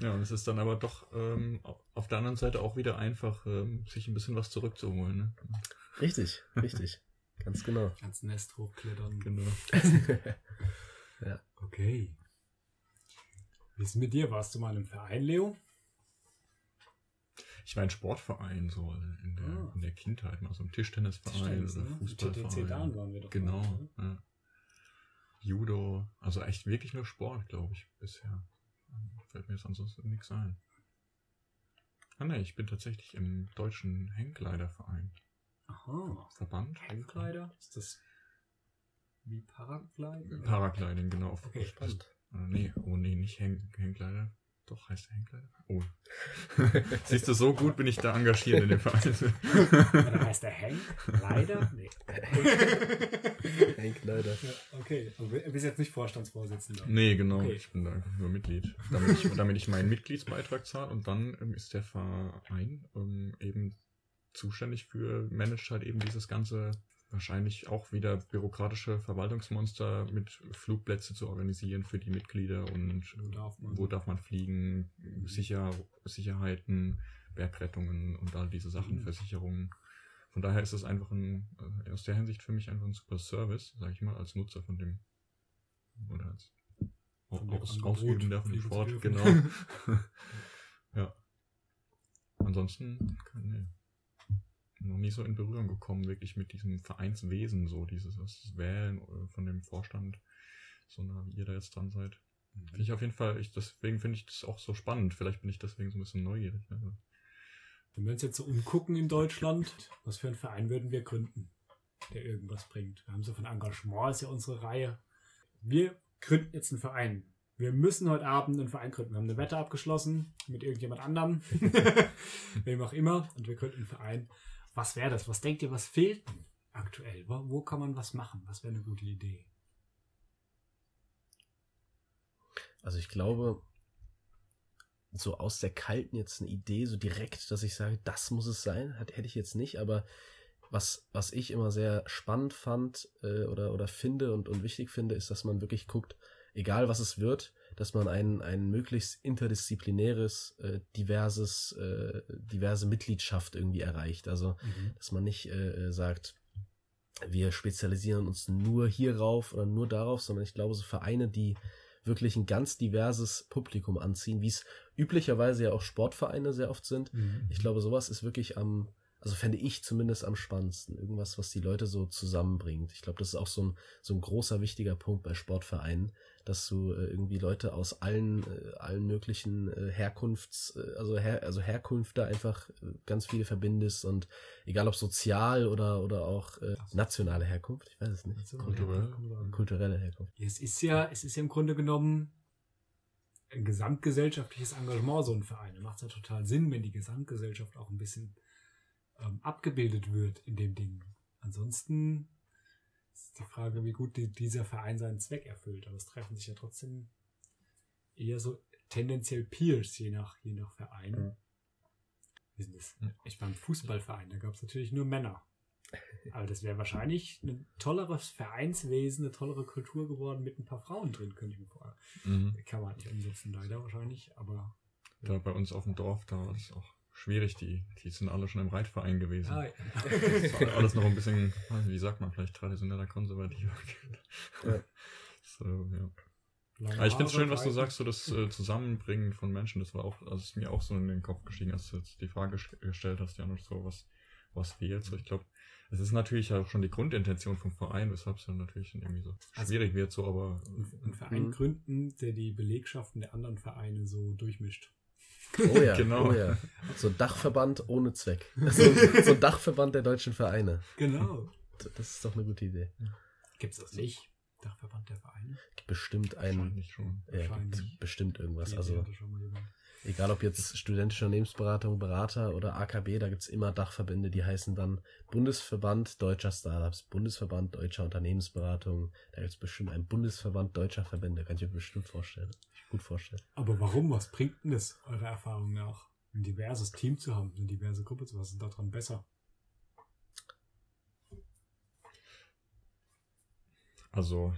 Ja, und es ist dann aber doch ähm, auf der anderen Seite auch wieder einfach, ähm, sich ein bisschen was zurückzuholen. Ne? Richtig, richtig. Ganz genau. Ganz Nest hochklettern. Genau. Okay. Wie ist es mit dir? Warst du mal im Verein, Leo? Ich war ein Sportverein so in der, Ah. in der Kindheit, mal so ein Tischtennisverein Tischtennis, oder ne? TTC Dahn Fußballverein. waren wir doch. Genau. mal, ne? Ja. Judo, also echt wirklich nur Sport, glaube ich, bisher. Fällt mir jetzt ansonsten nichts ein. Ah ne, ich bin tatsächlich im deutschen Hängkleiderverein. Aha. Verband? Hängkleider? Ist das wie Paragliden? Paragliding, genau. Okay, spannend. Äh, nee, oh nee, nicht Häng Hängkleider. Doch, heißt der Hängkleider? Oh. Siehst du, so gut bin ich da engagiert in dem Verein. Oder heißt der Hank? Leider? Nee. Hank leider. Ja, okay. Aber du bist jetzt nicht Vorstandsvorsitzender. nee, genau, Okay. ich bin da einfach nur Mitglied. Damit ich, damit ich meinen Mitgliedsbeitrag zahle und dann ähm, ist der Verein ähm, eben zuständig für, managt halt eben dieses ganze wahrscheinlich auch wieder bürokratische Verwaltungsmonster mit Flugplätze zu organisieren für die Mitglieder und Wo darf man? wo darf man fliegen, Sicher Sicherheiten, Bergrettungen und all diese Sachen, Mhm. Versicherungen. Von daher ist es einfach ein, äh, aus der Hinsicht für mich einfach ein super Service, sage ich mal, als Nutzer von dem oder als Von aus, Angebot, von dem von dem Sport, genau. ja. Ansonsten, nee. Noch nie so in Berührung gekommen, wirklich mit diesem Vereinswesen, so dieses Wählen äh, von dem Vorstand, so nah wie ihr da jetzt dran seid. Finde ich auf jeden Fall, ich, deswegen finde ich das auch so spannend. Vielleicht bin ich deswegen so ein bisschen neugierig. Ne? Wenn wir uns jetzt so umgucken in Deutschland, was für einen Verein würden wir gründen, der irgendwas bringt? Wir haben so von Engagement, ist ja unsere Reihe. Wir gründen jetzt einen Verein. Wir müssen heute Abend einen Verein gründen. Wir haben eine Wette abgeschlossen mit irgendjemand anderem, wem auch immer, und wir gründen einen Verein. Was wäre das? Was denkt ihr, was fehlt denn aktuell? Wo, wo kann man was machen? Was wäre eine gute Idee? Also ich glaube, so aus der Kalten jetzt eine Idee, so direkt, dass ich sage, das muss es sein, hat, hätte ich jetzt nicht, aber was, was ich immer sehr spannend fand äh, oder, oder finde und, und wichtig finde, ist, dass man wirklich guckt, egal was es wird, dass man ein, ein möglichst interdisziplinäres, äh, diverses, äh, diverse Mitgliedschaft irgendwie erreicht. Also dass man nicht äh, sagt, wir spezialisieren uns nur hierauf oder nur darauf, sondern ich glaube, so Vereine, die wirklich ein ganz diverses Publikum anziehen, wie es üblicherweise ja auch Sportvereine sehr oft sind. Mhm. Ich glaube, sowas ist wirklich am, also fände ich zumindest am spannendsten. Irgendwas, was die Leute so zusammenbringt. Ich glaube, das ist auch so ein, so ein großer, wichtiger Punkt bei Sportvereinen, dass du äh, irgendwie Leute aus allen, äh, allen möglichen äh, Herkunfts, äh, also, her, also Herkünfte einfach äh, ganz viele verbindest und egal ob sozial oder, oder auch äh, nationale Herkunft, ich weiß es nicht. Kulturell. Kulturelle Herkunft. Es ist ja, es ist ja im Grunde genommen ein gesamtgesellschaftliches Engagement, so ein Verein. Da macht es ja total Sinn, wenn die Gesamtgesellschaft auch ein bisschen ähm, abgebildet wird in dem Ding. Ansonsten ist die Frage, wie gut die, dieser Verein seinen Zweck erfüllt. Aber es treffen sich ja trotzdem eher so tendenziell Peers, je nach, je nach Verein. Ja. Wie denn das? Ich war im Fußballverein, da gab es natürlich nur Männer. Aber das wäre wahrscheinlich ein tolleres Vereinswesen, eine tollere Kultur geworden mit ein paar Frauen drin, könnte ich mir vorstellen. Mhm. Kann man nicht umsetzen, leider wahrscheinlich, aber. Da bei uns auf dem Dorf, da war das auch schwierig. Die, die sind alle schon im Reitverein gewesen. Ah, ja. Das war alles noch ein bisschen, wie sagt man, vielleicht traditioneller, konservativer. Ja. So, ja. Aber ich finde es schön, was du sagst, so das äh, Zusammenbringen von Menschen. Das war auch, also ist mir auch so in den Kopf gestiegen, als du jetzt die Frage ges- gestellt hast, ja noch so, was, was fehlt. So, ich glaube, es ist natürlich auch schon die Grundintention vom Verein, weshalb es dann natürlich irgendwie so Also- schwierig wird, so, aber Einen Verein Mhm. gründen, der die Belegschaften der anderen Vereine so durchmischt. Oh ja, Genau. oh ja. So ein Dachverband ohne Zweck. So, so ein Dachverband der deutschen Vereine. Genau. Das ist doch eine gute Idee. Gibt es das nicht? Dachverband der Vereine? Bestimmt ein, wahrscheinlich schon. ja, Wahrscheinlich. gibt bestimmt irgendwas. Die Also egal ob jetzt studentische Unternehmensberatung, Berater oder AKB, da gibt's immer Dachverbände, die heißen dann Bundesverband deutscher Startups, Bundesverband deutscher Unternehmensberatung. Da gibt's bestimmt einen Bundesverband deutscher Verbände, kann ich mir bestimmt vorstellen. Gut vorstellen. Aber warum? Was bringt denn das, eurer Erfahrung nach? Ein diverses Team zu haben, eine diverse Gruppe zu haben, was ist daran besser? Also,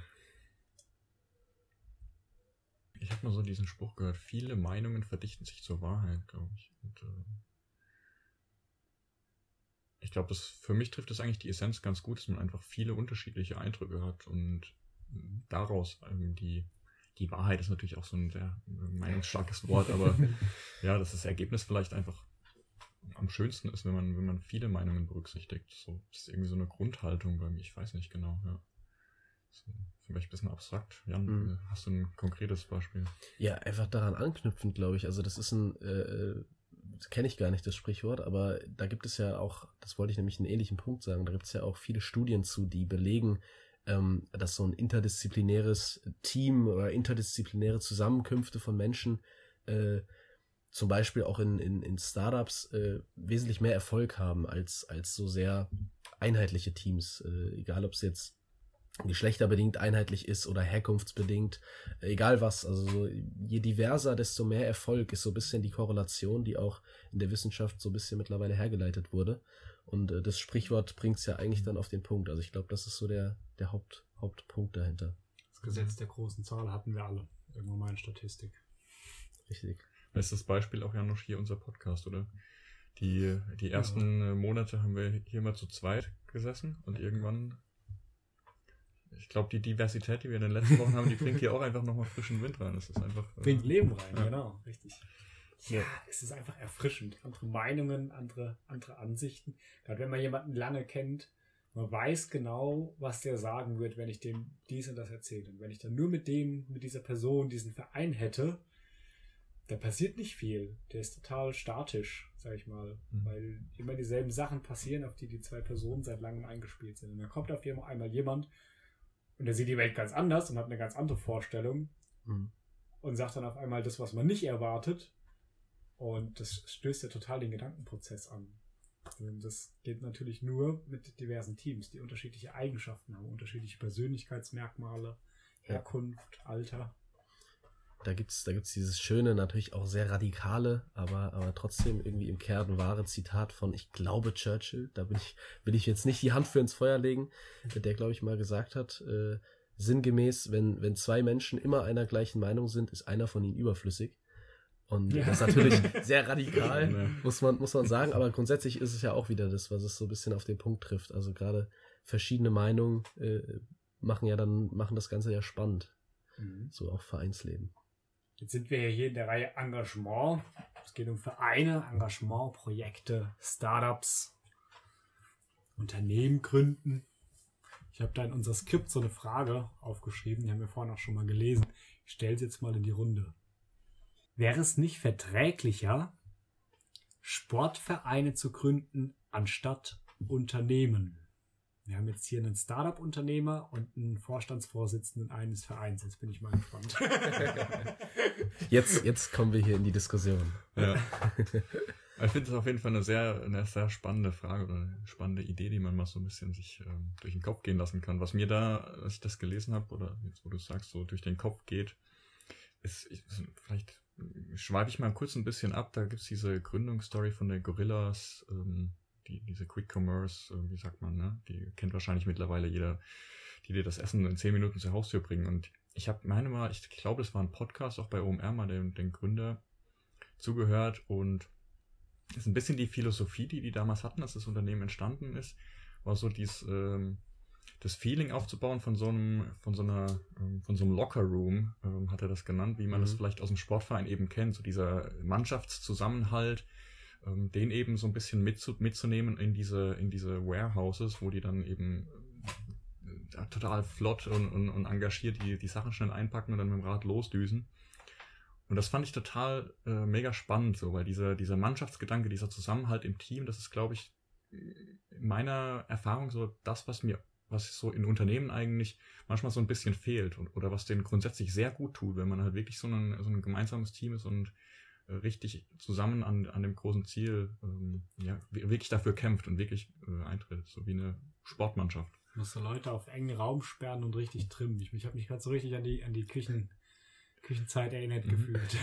ich habe mal so diesen Spruch gehört, viele Meinungen verdichten sich zur Wahrheit, glaube ich. Und, äh, ich glaube, das für mich trifft das eigentlich die Essenz ganz gut, dass man einfach viele unterschiedliche Eindrücke hat und daraus ähm, die die Wahrheit ist natürlich auch so ein sehr äh, meinungsstarkes Wort, aber ja, dass das Ergebnis vielleicht einfach am schönsten ist, wenn man wenn man viele Meinungen berücksichtigt. So das ist irgendwie so eine Grundhaltung bei mir. Ich weiß nicht genau. Ja. Vielleicht ein bisschen abstrakt. Jan, Mhm. äh, hast du ein konkretes Beispiel? Ja, einfach daran anknüpfend, glaube ich. Also das ist ein, äh, das kenne ich gar nicht, das Sprichwort, aber da gibt es ja auch, das wollte ich nämlich einen ähnlichen Punkt sagen, da gibt es ja auch viele Studien zu, die belegen, ähm, dass so ein interdisziplinäres Team oder interdisziplinäre Zusammenkünfte von Menschen äh, zum Beispiel auch in, in, in Startups äh, wesentlich mehr Erfolg haben als, als so sehr einheitliche Teams. Äh, egal, ob es jetzt geschlechterbedingt einheitlich ist oder herkunftsbedingt, äh, egal was. Also so, je diverser, desto mehr Erfolg ist so ein bisschen die Korrelation, die auch in der Wissenschaft so ein bisschen mittlerweile hergeleitet wurde. Und äh, das Sprichwort bringt es ja eigentlich dann auf den Punkt. Also ich glaube, das ist so der, der Haupt, Hauptpunkt dahinter. Das Gesetz der großen Zahl hatten wir alle. Irgendwann mal in Statistik. Richtig. Bestes Beispiel auch Janusz hier unser Podcast, oder? Die, die ersten äh, Monate haben wir hier mal zu zweit gesessen und irgendwann, ich glaube, die Diversität, die wir in den letzten Wochen haben, die bringt hier auch einfach nochmal frischen Wind rein. Das ist einfach. äh, Bringt Leben rein, Ja. genau, richtig. Ja, es ist einfach erfrischend. Andere Meinungen, andere, andere Ansichten. Gerade wenn man jemanden lange kennt, man weiß genau, was der sagen wird, wenn ich dem dies und das erzähle. Und wenn ich dann nur mit dem, mit dieser Person diesen Verein hätte, da passiert nicht viel. Der ist total statisch, sag ich mal. Mhm. Weil immer dieselben Sachen passieren, auf die die zwei Personen seit langem eingespielt sind. Und dann kommt auf einmal jemand und der sieht die Welt ganz anders und hat eine ganz andere Vorstellung Mhm. und sagt dann auf einmal das, was man nicht erwartet. Und das stößt ja total den Gedankenprozess an. Und das geht natürlich nur mit diversen Teams, die unterschiedliche Eigenschaften haben, unterschiedliche Persönlichkeitsmerkmale. Herkunft, Alter. Da gibt's, da gibt's dieses schöne, natürlich auch sehr radikale, aber, aber trotzdem irgendwie im Kern wahre Zitat von, ich glaube Churchill. Da bin ich, will ich jetzt nicht die Hand für ins Feuer legen, der, glaube ich, mal gesagt hat, äh, sinngemäß, wenn, wenn zwei Menschen immer einer gleichen Meinung sind, ist einer von ihnen überflüssig. Und Ja. das ist natürlich sehr radikal, Ja. muss man, muss man sagen, aber grundsätzlich ist es ja auch wieder das, was es so ein bisschen auf den Punkt trifft. Also gerade verschiedene Meinungen äh, machen ja dann, machen das Ganze ja spannend, so auch Vereinsleben. Jetzt sind wir hier in der Reihe Engagement. Es geht um Vereine, Engagement, Projekte, Startups, Unternehmen gründen. Ich habe da in unser Skript so eine Frage aufgeschrieben, die haben wir vorhin auch schon mal gelesen. Ich stelle sie jetzt mal in die Runde. Wäre es nicht verträglicher, Sportvereine zu gründen anstatt Unternehmen? Wir haben jetzt hier einen Startup-Unternehmer und einen Vorstandsvorsitzenden eines Vereins. Jetzt bin ich mal gespannt. Jetzt, jetzt kommen wir hier in die Diskussion. Ja. Ich finde es auf jeden Fall eine sehr, eine sehr spannende Frage oder eine spannende Idee, die man mal so ein bisschen sich ähm, durch den Kopf gehen lassen kann. Was mir da, als ich das gelesen habe, oder jetzt wo du sagst, so durch den Kopf geht, es, ich, vielleicht schweife ich mal kurz ein bisschen ab. Da gibt es diese Gründungsstory von der Gorillas, ähm, die, diese Quick Commerce, äh, wie sagt man, ne? Die kennt wahrscheinlich mittlerweile jeder, die dir das Essen in zehn Minuten zur Haustür bringen. Und ich habe meine mal, ich glaube, das war ein Podcast auch bei OMR mal den, den Gründer zugehört und das ist ein bisschen die Philosophie, die die damals hatten, als das Unternehmen entstanden ist, war so dies, ähm, das Feeling aufzubauen von so einem, von so einer, ähm, von so einem Locker Room, ähm, hat er das genannt, wie man mhm. das vielleicht aus dem Sportverein eben kennt, so dieser Mannschaftszusammenhalt, ähm, den eben so ein bisschen mitzu mitzunehmen in diese, in diese Warehouses, wo die dann eben äh, total flott und, und, und engagiert die, die Sachen schnell einpacken und dann mit dem Rad losdüsen. Und das fand ich total äh, mega spannend, so, weil dieser, dieser Mannschaftsgedanke, dieser Zusammenhalt im Team, das ist, glaube ich, in meiner Erfahrung so das, was mir was so in Unternehmen eigentlich manchmal so ein bisschen fehlt und, oder was denen grundsätzlich sehr gut tut, wenn man halt wirklich so ein, so ein gemeinsames Team ist und richtig zusammen an, an dem großen Ziel ähm, ja, wirklich dafür kämpft und wirklich äh, eintritt, so wie eine Sportmannschaft. Musst du Leute auf engen Raum sperren und richtig trimmen. Ich, ich habe mich gerade so richtig an die, an die Küchen, Küchenzeit erinnert mhm. gefühlt.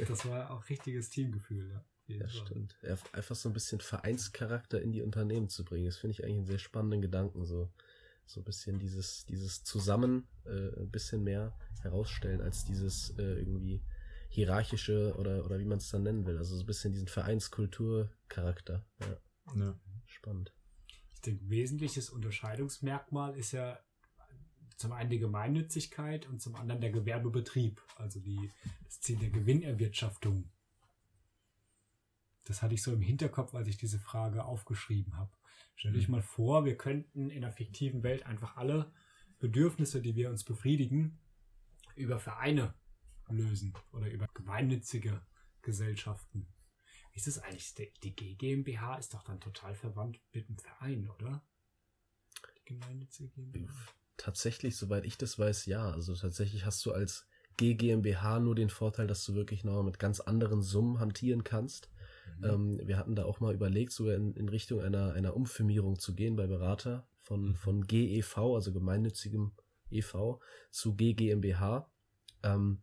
das war auch richtiges Teamgefühl, ja. Ja, stimmt. Einfach so ein bisschen Vereinscharakter in die Unternehmen zu bringen, das finde ich eigentlich einen sehr spannenden Gedanken. So so ein bisschen dieses, dieses Zusammen äh, ein bisschen mehr herausstellen als dieses äh, irgendwie hierarchische oder, oder wie man es dann nennen will. Also so ein bisschen diesen Vereinskulturcharakter. Ja. ja. Spannend. Ich denke, wesentliches Unterscheidungsmerkmal ist ja zum einen die Gemeinnützigkeit und zum anderen der Gewerbebetrieb, also die, das Ziel der Gewinnerwirtschaftung. Das hatte ich so im Hinterkopf, als ich diese Frage aufgeschrieben habe. Stell dich mhm. mal vor, wir könnten in der fiktiven Welt einfach alle Bedürfnisse, die wir uns befriedigen, über Vereine lösen oder über gemeinnützige Gesellschaften. Wie ist das eigentlich? Die GmbH ist doch dann total verwandt mit dem Verein, oder? Die gemeinnützige GmbH. Tatsächlich, soweit ich das weiß, ja. Also tatsächlich hast du als GmbH nur den Vorteil, dass du wirklich noch mit ganz anderen Summen hantieren kannst. Mhm. Ähm, wir hatten da auch mal überlegt, sogar in, in Richtung einer, einer Umfirmierung zu gehen bei Berater von, mhm. von GEV, also gemeinnützigem EV, zu GGMBH. Ähm,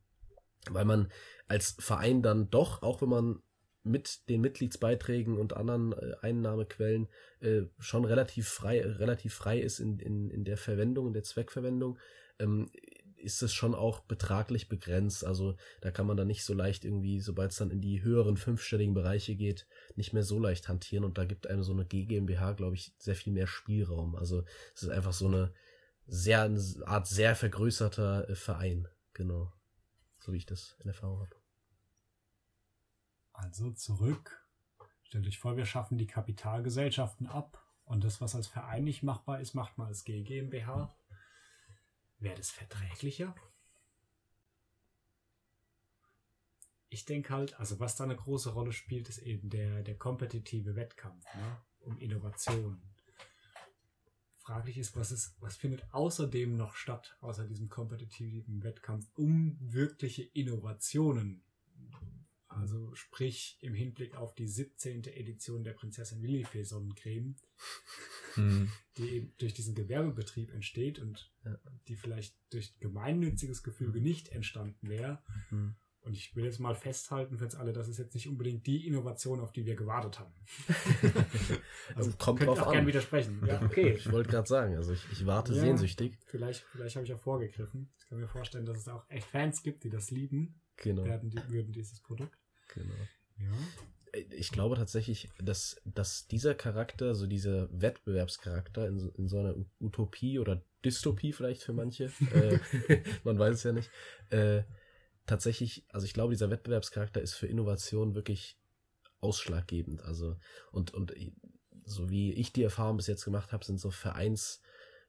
weil man als Verein dann doch, auch wenn man mit den Mitgliedsbeiträgen und anderen äh, Einnahmequellen äh, schon relativ frei, relativ frei ist in, in, in der Verwendung, in der Zweckverwendung, ähm, ist es schon auch betraglich begrenzt. Also da kann man dann nicht so leicht irgendwie, sobald es dann in die höheren fünfstelligen Bereiche geht, nicht mehr so leicht hantieren. Und da gibt einem so eine GmbH, glaube ich, sehr viel mehr Spielraum. Also es ist einfach so eine sehr eine Art sehr vergrößerter äh, Verein. Genau. So wie ich das in Erfahrung habe. Also zurück. Stellt euch vor, wir schaffen die Kapitalgesellschaften ab und das, was als Verein nicht machbar ist, macht man als GmbH. Wäre das verträglicher? Ich denke halt, also was da eine große Rolle spielt, ist eben der, der kompetitive Wettkampf ne? um Innovation. Fraglich ist, was ist, was findet außerdem noch statt, außer diesem kompetitiven Wettkampf, um wirkliche Innovationen also sprich im Hinblick auf die 17. Edition der Prinzessin Lillifee Sonnencreme, hm. die eben durch diesen Gewerbebetrieb entsteht und die vielleicht durch gemeinnütziges Gefüge nicht entstanden wäre. Mhm. Und ich will jetzt mal festhalten für uns alle, das ist jetzt nicht unbedingt die Innovation, auf die wir gewartet haben. also kommt drauf auch an. gerne widersprechen. Ja, okay. ich wollte gerade sagen, also ich, ich warte ja, sehnsüchtig. Vielleicht, vielleicht habe ich ja vorgegriffen. Ich kann mir vorstellen, dass es auch echt Fans gibt, die das lieben. Genau. Werden die, würden dieses Produkt. Genau. Ja. Ich glaube tatsächlich, dass, dass dieser Charakter, so dieser Wettbewerbscharakter in, in so einer Utopie oder Dystopie vielleicht für manche, äh, man weiß es ja nicht, äh, tatsächlich, also ich glaube, dieser Wettbewerbscharakter ist für Innovation wirklich ausschlaggebend. Also, und, und so wie ich die Erfahrung bis jetzt gemacht habe, sind so Vereins,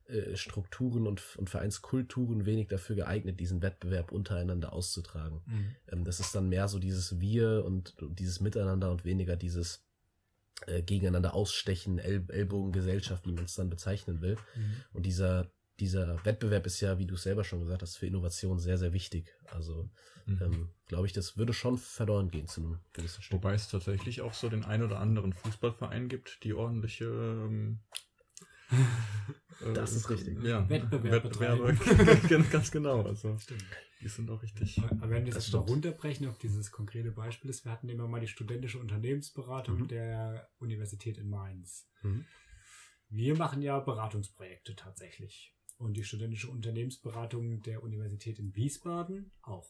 äh, und, und Vereinskulturen wenig dafür geeignet, diesen Wettbewerb untereinander auszutragen. Mhm. Ähm, das ist dann mehr so dieses Wir und, und dieses Miteinander und weniger dieses äh, gegeneinander ausstechen, El Ellbogengesellschaft, wie man es dann bezeichnen will. Mhm. Und dieser, dieser Wettbewerb ist ja, wie du es selber schon gesagt hast, für Innovation sehr, sehr wichtig. Also mhm. ähm, glaube ich, das würde schon verloren gehen zu einem gewissen Stück. Wobei es tatsächlich auch so den ein oder anderen Fußballverein gibt, die ordentliche ähm, da Das ist richtig. Ja, Wettbewerb Wettbewerbe. ganz genau. Also, die sind auch richtig. Aber wenn wir Das das mal stimmt. runterbrechen auf dieses konkrete Beispiel ist, wir hatten immer mal die studentische Unternehmensberatung Mhm. der Universität in Mainz. Mhm. Wir machen ja Beratungsprojekte tatsächlich. Und die studentische Unternehmensberatung der Universität in Wiesbaden auch.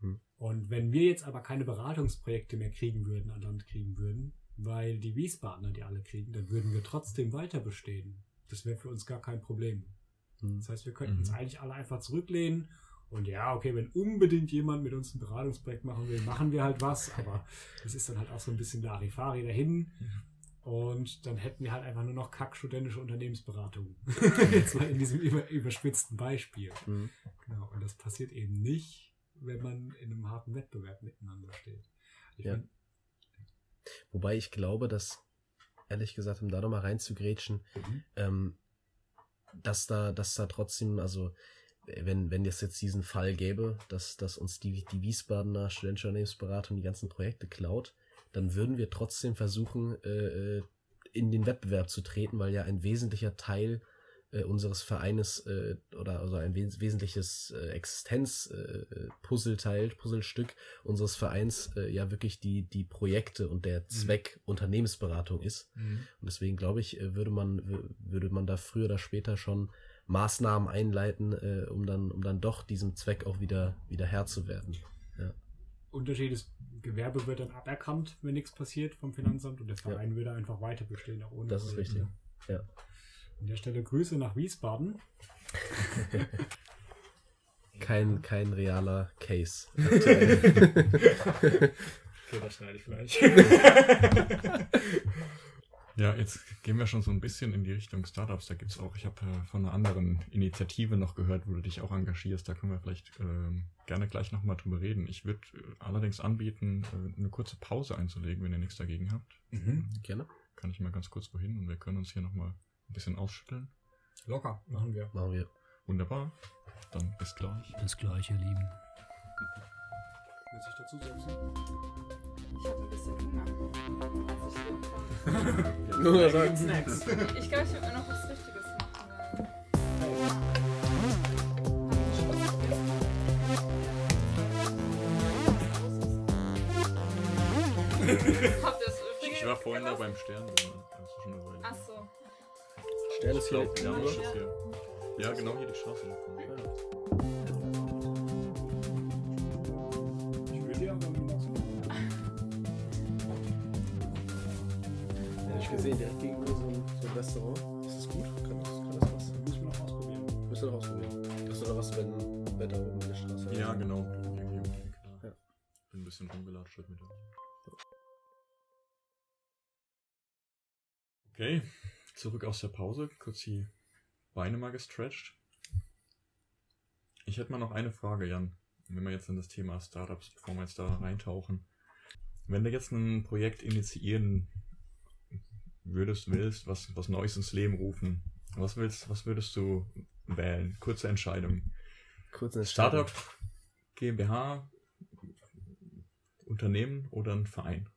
Mhm. Und wenn wir jetzt aber keine Beratungsprojekte mehr kriegen würden, an Land kriegen würden, weil die Wiesbadener die alle kriegen, dann würden wir trotzdem weiter bestehen. Das wäre für uns gar kein Problem. Mhm. Das heißt, wir könnten Mhm. uns eigentlich alle einfach zurücklehnen und ja, okay, wenn unbedingt jemand mit uns ein Beratungsprojekt machen will, machen wir halt was, aber das ist dann halt auch so ein bisschen Larifari dahin. Und dann hätten wir halt einfach nur noch kack-studentische Unternehmensberatung. Jetzt mal in diesem über, überspitzten Beispiel. Mhm. Genau. Und das passiert eben nicht, wenn man in einem harten Wettbewerb miteinander steht. Ich Ja. Wobei ich glaube, dass, ehrlich gesagt, um da nochmal reinzugrätschen, Mhm. ähm, dass da, dass da trotzdem, also wenn, wenn es jetzt diesen Fall gäbe, dass, dass uns die, die Wiesbadener studentische Unternehmensberatung die ganzen Projekte klaut, dann würden wir trotzdem versuchen, äh, äh, in den Wettbewerb zu treten, weil ja ein wesentlicher Teil äh, unseres Vereines äh, oder also ein wes wesentliches äh, Existenz-Puzzleteil, Puzzlestück unseres Vereins äh, ja wirklich die, die Projekte und der Zweck Unternehmensberatung ist. Mhm. Und deswegen glaube ich, äh, würde man, wü- würde man da früher oder später schon Maßnahmen einleiten, äh, um dann, um dann doch diesem Zweck auch wieder, wieder Herr zu werden. Unterschied ist, Gewerbe wird dann aberkannt, wenn nichts passiert vom Finanzamt und der Verein würde einfach weiter bestehen, auch ohne Das ist richtig. Ja. An der Stelle Grüße nach Wiesbaden. Kein, kein realer Case. Okay, das schneide ich vielleicht. Ja, jetzt gehen wir schon so ein bisschen in die Richtung Startups. Da gibt's auch, ich habe äh, von einer anderen Initiative noch gehört, wo du dich auch engagierst. Da können wir vielleicht ähm, gerne gleich nochmal drüber reden. Ich würde äh, allerdings anbieten, äh, eine kurze Pause einzulegen, wenn ihr nichts dagegen habt. Mhm. Gerne. Kann ich mal ganz kurz wohin und wir können uns hier nochmal ein bisschen ausschütteln. Locker, machen wir. Machen wir. Wunderbar. Dann bis gleich. Das gleiche, Lieben. Muss ich dazu setzen? Ich habe ein bisschen Hunger. Nur sagen. Snacks. Ich glaube, ich würde mir noch was Richtiges machen. Habt ihr das übrigens? Ich war vorhin da beim Stern. Das ist schon eine Weile. Ach so. Stern ist hier. Ja, Ja, ja. Ja, genau hier die Straße. davon. Gesehen, direkt gegenüber so ein, so ein Restaurant. Ist das gut? Kann das, kann das was? Müssen wir noch ausprobieren. Müssen wir noch ausprobieren. Das ist doch was, wenn Wetter oben in der Straße Ja, genau. Irgendwie um. Ja. Bin ein bisschen rumgelatscht heute Mittag. Okay, zurück aus der Pause. Kurz die Beine mal gestretched. Ich hätte mal noch eine Frage, Jan. Wenn wir jetzt in das Thema Startups, bevor wir jetzt da reintauchen. Wenn du jetzt ein Projekt initiieren würdest, willst, was, was Neues ins Leben rufen, was willst, was würdest du wählen? Kurze Entscheidung. Kurz eine Startup, GmbH, Unternehmen oder ein Verein?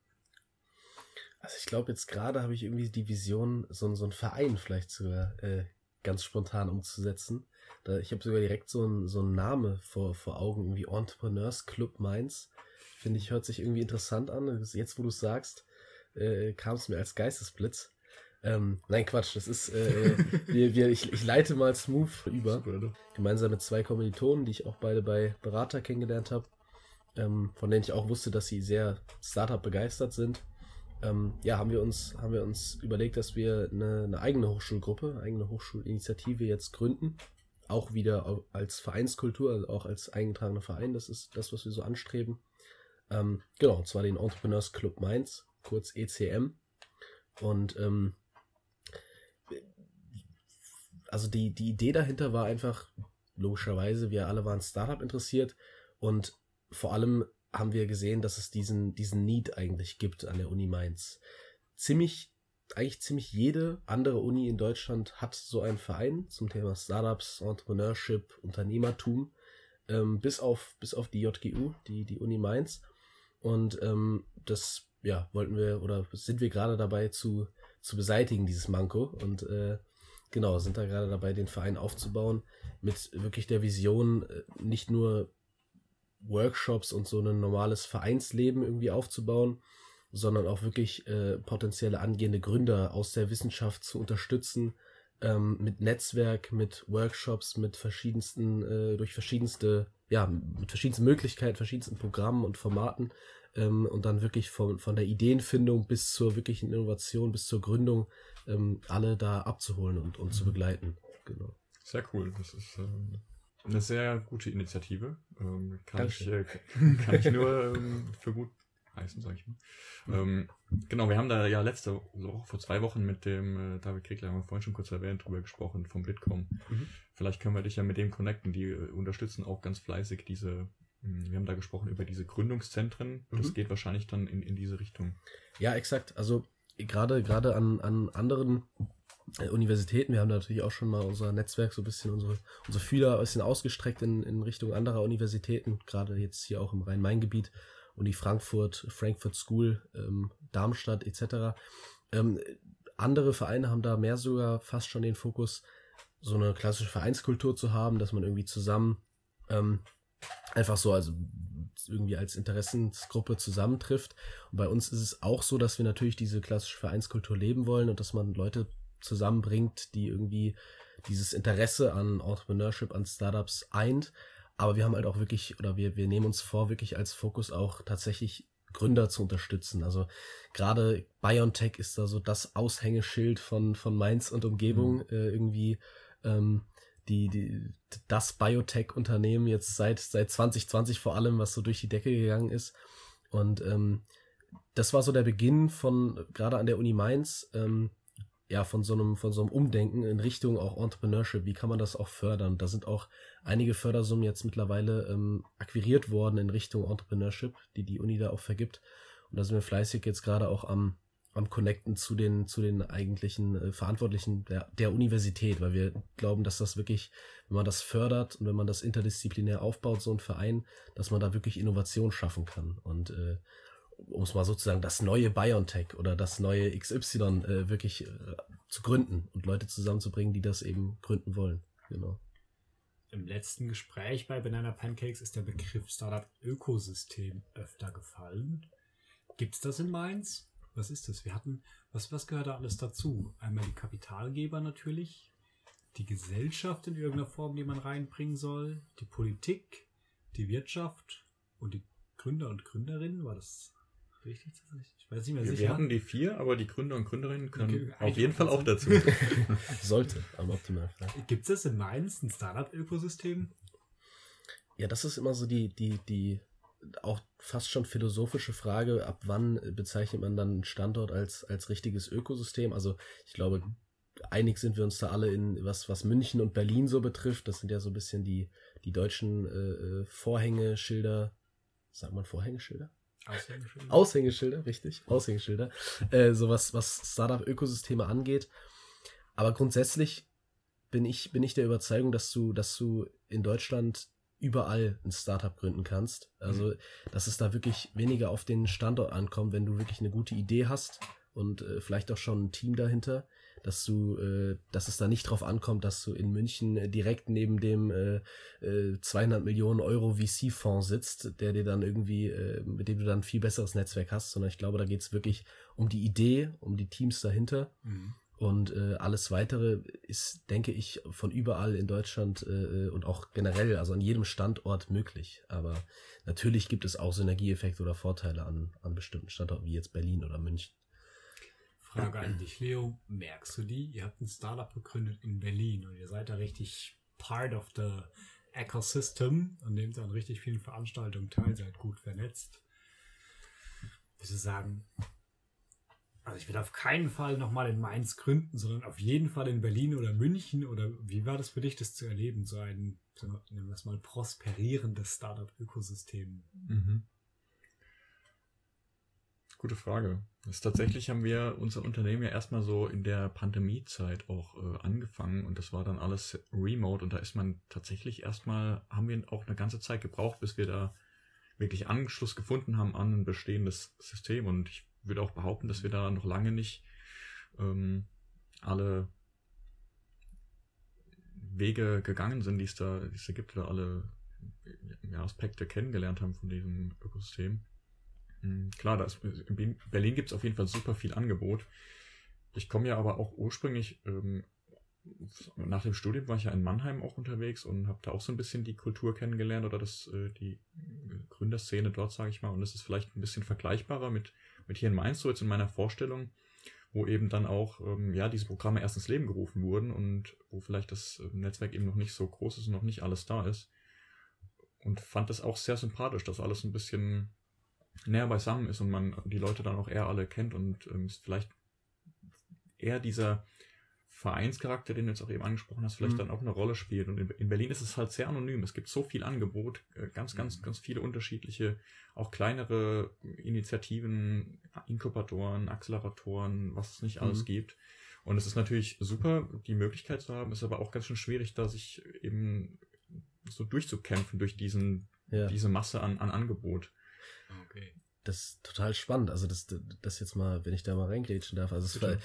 Also ich glaube, jetzt gerade habe ich irgendwie die Vision, so, so einen Verein vielleicht sogar äh, ganz spontan umzusetzen. Da, ich habe sogar direkt so einen so einen Name vor, vor Augen, irgendwie Entrepreneurs Club Mainz. Finde ich, hört sich irgendwie interessant an. Jetzt, wo du es sagst, äh, kam es mir als Geistesblitz. Ähm, nein, Quatsch, das ist, äh, wir, wir, ich, ich leite mal smooth über gemeinsam mit zwei Kommilitonen, die ich auch beide bei Berater kennengelernt habe, ähm, von denen ich auch wusste, dass sie sehr Startup begeistert sind. Ähm, ja, haben wir uns, haben wir uns überlegt, dass wir eine, eine eigene Hochschulgruppe, eine eigene Hochschulinitiative jetzt gründen. Auch wieder als Vereinskultur, also auch als eingetragener Verein. Das ist das, was wir so anstreben. Ähm, genau, und zwar den Entrepreneurs Club Mainz, kurz ECM. Und ähm, also die, die Idee dahinter war einfach, logischerweise, wir alle waren Startup interessiert und vor allem haben wir gesehen, dass es diesen, diesen Need eigentlich gibt an der Uni Mainz. Ziemlich, eigentlich ziemlich jede andere Uni in Deutschland hat so einen Verein zum Thema Startups, Entrepreneurship, Unternehmertum, ähm, bis auf, bis auf die JGU, die, die Uni Mainz. Und ähm, das, ja, wollten wir oder sind wir gerade dabei zu, zu beseitigen, dieses Manko. Und äh, genau, sind da gerade dabei, den Verein aufzubauen, mit wirklich der Vision, äh, nicht nur Workshops und so ein normales Vereinsleben irgendwie aufzubauen, sondern auch wirklich äh, potenzielle angehende Gründer aus der Wissenschaft zu unterstützen, ähm, mit Netzwerk, mit Workshops, mit verschiedensten, äh, durch verschiedenste, ja, mit verschiedensten Möglichkeiten, verschiedensten Programmen und Formaten ähm, und dann wirklich von, von der Ideenfindung bis zur wirklichen Innovation, bis zur Gründung ähm, alle da abzuholen und, und zu Mhm. begleiten. Genau. Sehr cool. Das ist ähm, eine sehr gute Initiative. Ähm, kann, ich, äh, kann ich nur ähm, für gut heißen, sag ich mal. Ähm, genau, wir haben da ja letzte Woche, vor zwei Wochen mit dem äh, David Kriegler, haben wir vorhin schon kurz erwähnt, drüber gesprochen, vom Bitkom. Mhm. Vielleicht können wir dich ja mit dem connecten. Die äh, unterstützen auch ganz fleißig diese, mh, wir haben da gesprochen über diese Gründungszentren. Das Mhm. geht wahrscheinlich dann in, in diese Richtung. Ja, exakt. Also gerade gerade an, an anderen äh, Universitäten, wir haben da natürlich auch schon mal unser Netzwerk so ein bisschen, unsere, unsere Fühler ein bisschen ausgestreckt in, in Richtung anderer Universitäten, gerade jetzt hier auch im Rhein-Main-Gebiet, Uni Frankfurt, Frankfurt School, ähm, Darmstadt etc. Ähm, andere Vereine haben da mehr sogar fast schon den Fokus, so eine klassische Vereinskultur zu haben, dass man irgendwie zusammen ähm, einfach so, also irgendwie als Interessensgruppe zusammentrifft. Und bei uns ist es auch so, dass wir natürlich diese klassische Vereinskultur leben wollen und dass man Leute zusammenbringt, die irgendwie dieses Interesse an Entrepreneurship, an Startups eint. Aber wir haben halt auch wirklich, oder wir, wir nehmen uns vor, wirklich als Fokus auch tatsächlich Gründer zu unterstützen. Also gerade BioNTech ist da so das Aushängeschild von, von Mainz und Umgebung äh, irgendwie. Ähm, die, die, das Biotech-Unternehmen jetzt seit, seit 2020 vor allem, was so durch die Decke gegangen ist. Und ähm, das war so der Beginn von, gerade an der Uni Mainz, ähm, ja, von so einem, von so einem Umdenken in Richtung auch Entrepreneurship. Wie kann man das auch fördern? Da sind auch einige Fördersummen jetzt mittlerweile ähm, akquiriert worden in Richtung Entrepreneurship, die die Uni da auch vergibt. Und da sind wir fleißig jetzt gerade auch am, am Connecten zu den, zu den eigentlichen äh, Verantwortlichen der, der Universität, weil wir glauben, dass das wirklich, wenn man das fördert und wenn man das interdisziplinär aufbaut, so ein Verein, dass man da wirklich Innovation schaffen kann. Und äh, um es mal sozusagen das neue BioNTech oder das neue XY äh, wirklich äh, zu gründen und Leute zusammenzubringen, die das eben gründen wollen. Genau. Im letzten Gespräch bei Banana Pancakes ist der Begriff Startup Ökosystem öfter gefallen. Gibt's das in Mainz? Was ist das? Wir hatten, was, was gehört da alles dazu? Einmal die Kapitalgeber natürlich, die Gesellschaft in irgendeiner Form, die man reinbringen soll, die Politik, die Wirtschaft und die Gründer und Gründerinnen. War das richtig? Ich weiß nicht mehr Wir, sicher. wir hatten die vier, aber die Gründer und Gründerinnen können Okay, auf jeden Fall auch dazu. Sollte, am Optimalfall. Gibt es in Mainz ein Startup-Ökosystem? Ja, das ist immer so die, die, die auch fast schon philosophische Frage, ab wann bezeichnet man dann einen Standort als, als richtiges Ökosystem? Also ich glaube, einig sind wir uns da alle in was, was München und Berlin so betrifft. Das sind ja so ein bisschen die, die deutschen äh, Vorhängeschilder. Sagt man Vorhängeschilder? Aushängeschilder? Aushängeschilder, richtig, Aushängeschilder, äh, so was, was Startup-Ökosysteme angeht. Aber grundsätzlich bin ich, bin ich der Überzeugung, dass du, dass du in Deutschland überall ein Startup gründen kannst. Also, dass es da wirklich weniger auf den Standort ankommt, wenn du wirklich eine gute Idee hast und äh, vielleicht auch schon ein Team dahinter, dass du, äh, dass es da nicht drauf ankommt, dass du in München äh, direkt neben dem äh, äh, 200 Millionen Euro VC-Fonds sitzt, der dir dann irgendwie, äh, mit dem du dann ein viel besseres Netzwerk hast, sondern ich glaube, da geht es wirklich um die Idee, um die Teams dahinter. Mhm. Und äh, alles weitere ist, denke ich, von überall in Deutschland äh, und auch generell, also an jedem Standort möglich. Aber natürlich gibt es auch Synergieeffekte oder Vorteile an, an bestimmten Standorten, wie jetzt Berlin oder München. Frage an dich, Leo. Merkst du die? Ihr habt ein Startup gegründet in Berlin und ihr seid da richtig part of the ecosystem und nehmt an richtig vielen Veranstaltungen teil, seid gut vernetzt. Würdest du sagen, also ich will auf keinen Fall nochmal in Mainz gründen, sondern auf jeden Fall in Berlin oder München oder wie war das für dich, das zu erleben, so ein, nennen wir es mal, prosperierendes Startup-Ökosystem? Mhm. Gute Frage. Das tatsächlich haben wir unser Unternehmen ja erstmal so in der Pandemiezeit auch äh, angefangen und das war dann alles remote und da ist man tatsächlich erstmal, haben wir auch eine ganze Zeit gebraucht, bis wir da wirklich Anschluss gefunden haben an ein bestehendes System und ich würde auch behaupten, dass wir da noch lange nicht ähm, alle Wege gegangen sind, die es da, die es da gibt, oder alle ja, Aspekte kennengelernt haben von diesem Ökosystem. Mhm, klar, da ist, in Berlin gibt es auf jeden Fall super viel Angebot. Ich komme ja aber auch ursprünglich, ähm, nach dem Studium war ich ja in Mannheim auch unterwegs und habe da auch so ein bisschen die Kultur kennengelernt oder das, äh, die Gründerszene dort, sage ich mal. Und das ist vielleicht ein bisschen vergleichbarer mit, mit hier in Mainz, so jetzt in meiner Vorstellung, wo eben dann auch ähm, ja, diese Programme erst ins Leben gerufen wurden und wo vielleicht das äh, Netzwerk eben noch nicht so groß ist und noch nicht alles da ist. Und fand das auch sehr sympathisch, dass alles ein bisschen näher beisammen ist und man die Leute dann auch eher alle kennt und ähm, vielleicht eher dieser Vereinscharakter, den du jetzt auch eben angesprochen hast, vielleicht mhm. dann auch eine Rolle spielt. Und in, in, Berlin ist es halt sehr anonym. Es gibt so viel Angebot, äh, ganz, ganz, mhm. ganz viele unterschiedliche, auch kleinere Initiativen, Inkubatoren, Acceleratoren, was es nicht alles mhm. gibt. Und es ist natürlich super, die Möglichkeit zu haben, ist aber auch ganz schön schwierig, da sich eben so durchzukämpfen durch diesen, ja. diese Masse an, an Angebot. Okay das ist total spannend. Also das, das jetzt mal, wenn ich da mal reingrätschen darf. Also es war,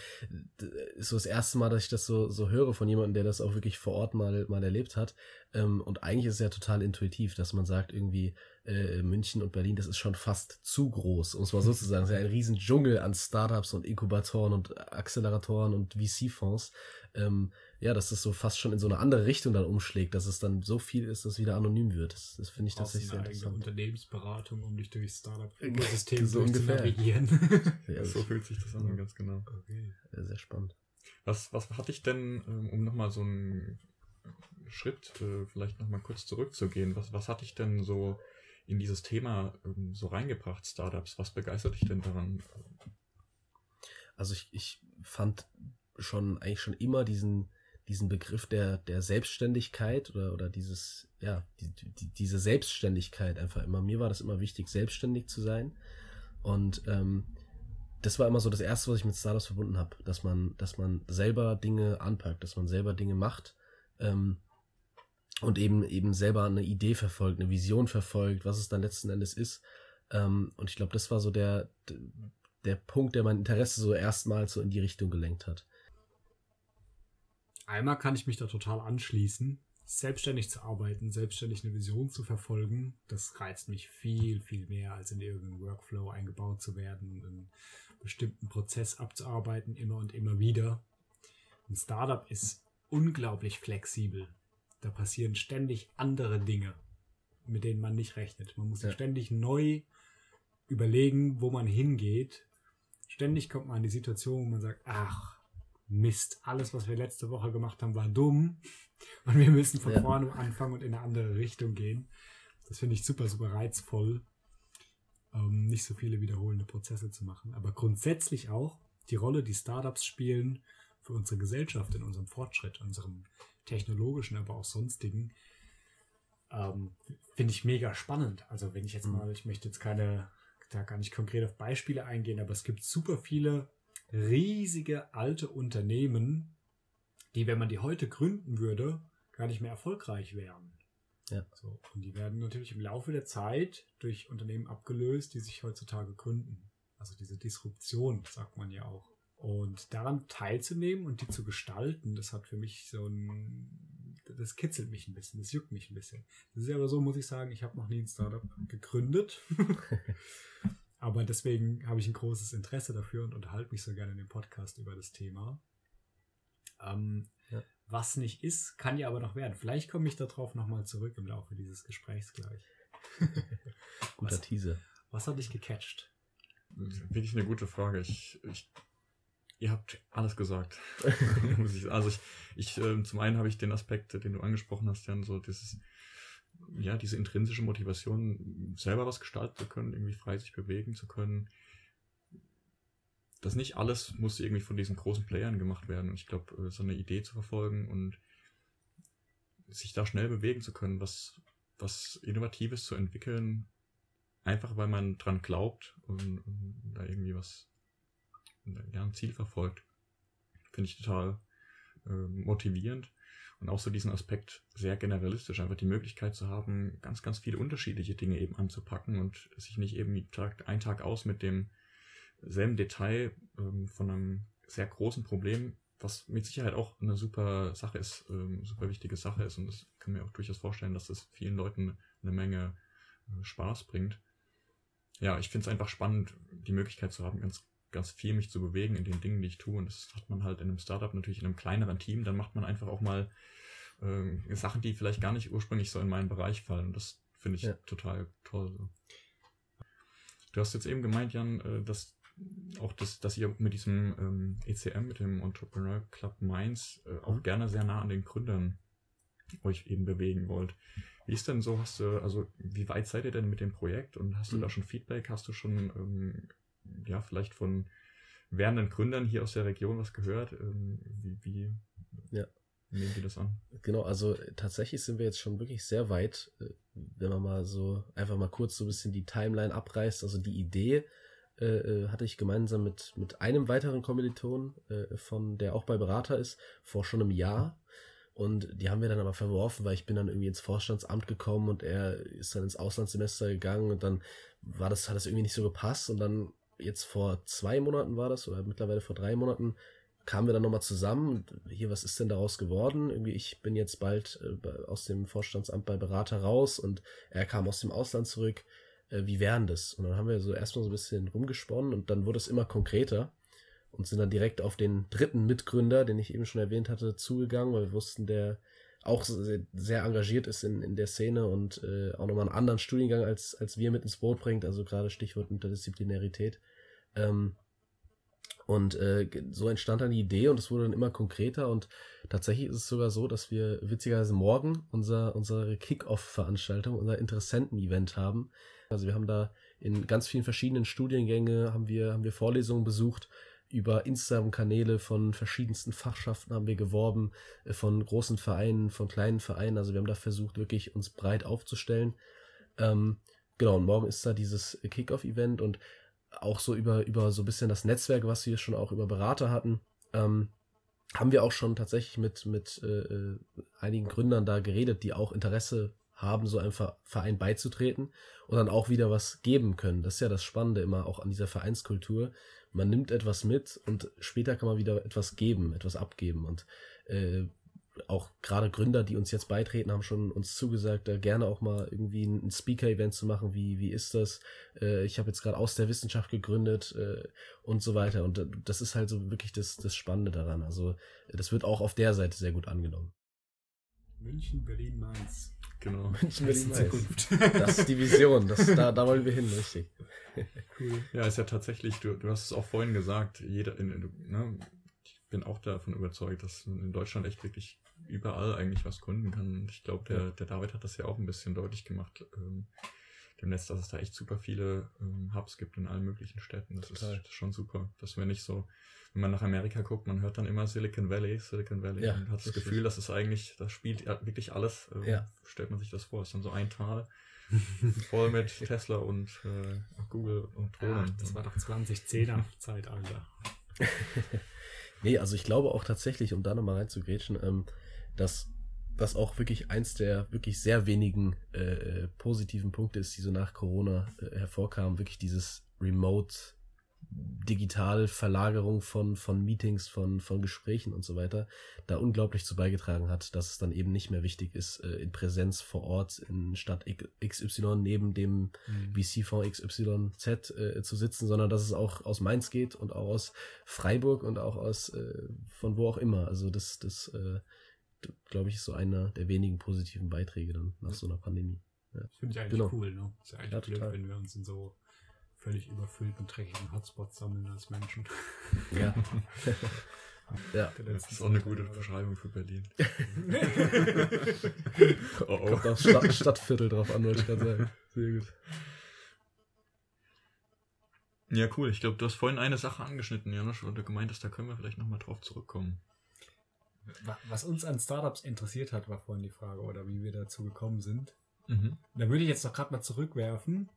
ist so das erste Mal, dass ich das so, so höre von jemandem, der das auch wirklich vor Ort mal, mal erlebt hat. Ähm, und eigentlich ist es ja total intuitiv, dass man sagt, irgendwie äh, München und Berlin, das ist schon fast zu groß, um es mal so zu sagen. Es ist ja ein riesen Dschungel an Startups und Inkubatoren und Acceleratoren und VC-Fonds. Ähm, ja, dass das so fast schon in so eine andere Richtung dann umschlägt, dass es dann so viel ist, dass es wieder anonym wird. Das, das finde ich tatsächlich sehr interessant. Unternehmensberatung, um dich durch Startup-Ökosystem so zu navigieren. ja, so fühlt sich das an, ganz genau. Okay. Sehr, sehr spannend. Was, was hatte ich denn, ähm, um nochmal so einen Schritt äh, vielleicht nochmal kurz zurückzugehen, was, was hatte ich denn so in dieses Thema ähm, so reingebracht, Startups? Was begeistert dich denn daran? Also ich, ich fand schon eigentlich schon immer diesen, diesen Begriff der, der Selbstständigkeit oder, oder dieses, ja, die, die, diese Selbstständigkeit einfach immer. Mir war das immer wichtig, selbstständig zu sein. Und ähm, das war immer so das Erste, was ich mit Startups verbunden habe, dass man, dass man selber Dinge anpackt, dass man selber Dinge macht ähm, und eben eben selber eine Idee verfolgt, eine Vision verfolgt, was es dann letzten Endes ist. Ähm, und ich glaube, das war so der, der Punkt, der mein Interesse so erstmals so in die Richtung gelenkt hat. Einmal kann ich mich da total anschließen. Selbstständig zu arbeiten, selbstständig eine Vision zu verfolgen, das reizt mich viel, viel mehr, als in irgendeinen Workflow eingebaut zu werden, einen bestimmten Prozess abzuarbeiten, immer und immer wieder. Ein Startup ist unglaublich flexibel. Da passieren ständig andere Dinge, mit denen man nicht rechnet. Man muss sich ja. ständig neu überlegen, wo man hingeht. Ständig kommt man in die Situation, wo man sagt, ach, Mist, alles, was wir letzte Woche gemacht haben, war dumm. Und wir müssen von ja. vorne anfangen und in eine andere Richtung gehen. Das finde ich super, super reizvoll, ähm, nicht so viele wiederholende Prozesse zu machen. Aber grundsätzlich auch die Rolle, die Startups spielen für unsere Gesellschaft, in unserem Fortschritt, unserem technologischen, aber auch sonstigen, ähm, finde ich mega spannend. Also wenn ich jetzt mhm. mal, ich möchte jetzt keine, da gar nicht konkret auf Beispiele eingehen, aber es gibt super viele riesige alte Unternehmen, die, wenn man die heute gründen würde, gar nicht mehr erfolgreich wären. Ja. So, und die werden natürlich im Laufe der Zeit durch Unternehmen abgelöst, die sich heutzutage gründen. Also diese Disruption, sagt man ja auch. Und daran teilzunehmen und die zu gestalten, das hat für mich so ein, das kitzelt mich ein bisschen, das juckt mich ein bisschen. Das ist aber so, muss ich sagen, ich habe noch nie ein Startup gegründet. Aber deswegen habe ich ein großes Interesse dafür und unterhalte mich so gerne in dem Podcast über das Thema. Ähm, ja. Was nicht ist, kann ja aber noch werden. Vielleicht komme ich darauf nochmal zurück im Laufe dieses Gesprächs gleich. Guter was, Teaser. Was hat dich gecatcht? Wirklich eine gute Frage. Ich, ich, ihr habt alles gesagt. also ich, ich äh, zum einen habe ich den Aspekt, den du angesprochen hast, Jan, so dieses ja, diese intrinsische Motivation, selber was gestalten zu können, irgendwie frei sich bewegen zu können. Das nicht alles muss irgendwie von diesen großen Playern gemacht werden. Und ich glaube, äh, so eine Idee zu verfolgen und sich da schnell bewegen zu können, was, was Innovatives zu entwickeln, einfach weil man dran glaubt und, und da irgendwie was, ja, ein Ziel verfolgt, finde ich total äh, motivierend und auch so diesen Aspekt sehr generalistisch, einfach die Möglichkeit zu haben, ganz, ganz viele unterschiedliche Dinge eben anzupacken und sich nicht eben Tag, ein Tag aus mit dem selben Detail ähm, von einem sehr großen Problem was mit Sicherheit auch eine super Sache ist, ähm, super wichtige Sache ist und das kann mir auch durchaus vorstellen, dass das vielen Leuten eine Menge äh, Spaß bringt. Ja, ich finde es einfach spannend, die Möglichkeit zu haben, ganz, ganz viel mich zu bewegen in den Dingen, die ich tue. Und das hat man halt in einem Startup natürlich in einem kleineren Team. Dann macht man einfach auch mal äh, Sachen, die vielleicht gar nicht ursprünglich so in meinen Bereich fallen. Und das finde ich Ja. total toll. So. Du hast jetzt eben gemeint, Jan, äh, dass auch das, dass ihr mit diesem ähm, ECM, mit dem Entrepreneur Club Mainz, äh, auch Mhm. gerne sehr nah an den Gründern euch eben bewegen wollt. Wie ist denn so, hast du, also wie weit seid ihr denn mit dem Projekt und hast du Mhm. da schon Feedback? Hast du schon, ähm, ja, vielleicht von werdenden Gründern hier aus der Region was gehört? Ähm, wie, wie Ja. nehmen die das an? Genau, also tatsächlich sind wir jetzt schon wirklich sehr weit, äh, wenn man mal so einfach mal kurz so ein bisschen die Timeline abreißt. Also die Idee äh, äh, hatte ich gemeinsam mit, mit einem weiteren Kommiliton, äh, von der auch bei Berater ist, vor schon einem Jahr. Und die haben wir dann aber verworfen, weil ich bin dann irgendwie ins Vorstandsamt gekommen und er ist dann ins Auslandssemester gegangen und dann war das, hat das irgendwie nicht so gepasst. Und dann jetzt vor zwei Monaten war das, oder mittlerweile vor drei Monaten, kamen wir dann nochmal zusammen hier, was ist denn daraus geworden? Irgendwie, ich bin jetzt bald äh, aus dem Vorstandsamt bei Berater raus und er kam aus dem Ausland zurück. Äh, wie wären das? Und dann haben wir so erstmal so ein bisschen rumgesponnen und dann wurde es immer konkreter und sind dann direkt auf den dritten Mitgründer, den ich eben schon erwähnt hatte, zugegangen, weil wir wussten, der auch sehr, sehr engagiert ist in, in der Szene und äh, auch nochmal einen anderen Studiengang als, als wir mit ins Boot bringt, also gerade Stichwort Interdisziplinarität. Ähm, und äh, so entstand dann die Idee und es wurde dann immer konkreter und tatsächlich ist es sogar so, dass wir witzigerweise morgen unser, unsere Kick-Off-Veranstaltung, unser Interessenten-Event haben. Also wir haben da in ganz vielen verschiedenen Studiengänge haben wir, haben wir Vorlesungen besucht. Über Instagram-Kanäle von verschiedensten Fachschaften haben wir geworben, äh, von großen Vereinen, von kleinen Vereinen. Also wir haben da versucht, wirklich uns breit aufzustellen. Ähm, genau, und morgen ist da dieses Kick-Off-Event und auch so über, über so ein bisschen das Netzwerk, was wir schon auch über Berater hatten, ähm, haben wir auch schon tatsächlich mit, mit äh, äh, einigen Gründern da geredet, die auch Interesse haben, so einem Ver- Verein beizutreten und dann auch wieder was geben können. Das ist ja das Spannende immer auch an dieser Vereinskultur. Man nimmt etwas mit und später kann man wieder etwas geben, etwas abgeben. Und äh, auch gerade Gründer, die uns jetzt beitreten, haben schon uns zugesagt, da gerne auch mal irgendwie ein Speaker-Event zu machen. Wie, wie ist das? Äh, ich habe jetzt gerade aus der Wissenschaft gegründet äh, und so weiter. Und das ist halt so wirklich das, das Spannende daran. Also äh, das wird auch auf der Seite sehr gut angenommen. München, Berlin, Mainz. Genau. München, Berlin, Mainz. Zukunft. Das ist die Vision. Das, da, da wollen wir hin, richtig. cool. Ja, ist ja tatsächlich, du, du hast es auch vorhin gesagt, jeder, in, in- ne, ich bin auch davon überzeugt, dass man in Deutschland echt wirklich überall eigentlich was gründen kann. Und ich glaube, der, der David hat das ja auch ein bisschen deutlich gemacht, ähm, demnächst, dass es da echt super viele ähm, Hubs gibt in allen möglichen Städten. Das Total. ist schon super. Dass wir nicht so, wenn man nach Amerika guckt, man hört dann immer Silicon Valley, Silicon Valley Ja, und hat das. Gefühl, dass es eigentlich, das spielt ja wirklich alles. Ähm, Ja. Stellt man sich das vor, es ist dann so ein Tal. Voll mit Tesla und äh, Google und Drohnen. Ach, das war doch 2010er Zeitalter. Nee, also ich glaube auch tatsächlich, um da nochmal reinzugrätschen, ähm, dass das auch wirklich eins der wirklich sehr wenigen äh, positiven Punkte ist, die so nach Corona äh, hervorkamen, wirklich dieses Remote digital Verlagerung von, von Meetings, von, von Gesprächen und so weiter, da unglaublich zu beigetragen hat, dass es dann eben nicht mehr wichtig ist, äh, in Präsenz vor Ort in Stadt XY neben dem Mhm. VC-Fonds XYZ äh, zu sitzen, sondern dass es auch aus Mainz geht und auch aus Freiburg und auch aus äh, von wo auch immer. Also das, das äh, glaube ich, ist so einer der wenigen positiven Beiträge dann nach so einer Pandemie. Das finde ich eigentlich Genau. cool, ne? Ist ja eigentlich Ja, blöd, total. wenn wir uns in so völlig überfüllten, dreckigen Hotspots sammeln als Menschen. Ja. ja. Das ist auch eine gute? Beschreibung für Berlin. oh, oh. Kommt aufs Stadt, Stadtviertel drauf an, wollte ich gerade sagen. Sehr gut. Ja, cool. Ich glaube, du hast vorhin eine Sache angeschnitten, Janusz, und du gemeint hast, da können wir vielleicht nochmal drauf zurückkommen. Wa- Was uns an Startups interessiert hat, war vorhin die Frage, oder wie wir dazu gekommen sind. Mhm. Da würde ich jetzt doch gerade mal zurückwerfen.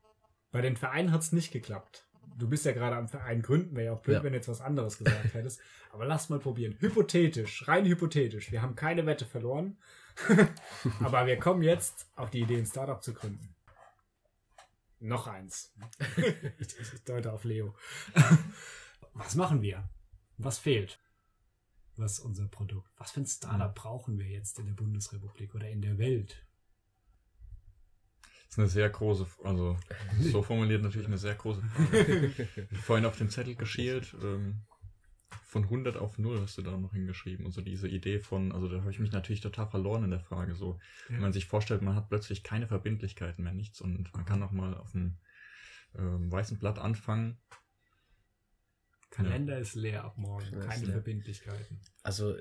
Bei den Vereinen hat es nicht geklappt. Du bist ja gerade am Verein gründen, wäre ja auch blöd, Ja. wenn du jetzt was anderes gesagt hättest. Aber lass mal probieren. Hypothetisch, rein hypothetisch. Wir haben keine Wette verloren. Aber wir kommen jetzt auf die Idee, ein Startup zu gründen. Noch eins. ich deute auf Leo. Was machen wir? Was fehlt? Was unser Produkt, was für ein Startup brauchen wir jetzt in der Bundesrepublik oder in der Welt? Das ist eine sehr große, also so formuliert natürlich eine sehr große Frage. Vorhin auf den Zettel geschielt, ähm, von 100 auf 0 hast du da noch hingeschrieben. Und so diese Idee von, also da habe ich mich natürlich total verloren in der Frage. So, wenn man sich vorstellt, man hat plötzlich keine Verbindlichkeiten mehr, nichts und man kann noch mal auf einem ähm, weißen Blatt anfangen. Kalender ist leer ab morgen, Ja, ist keine. Verbindlichkeiten. Also,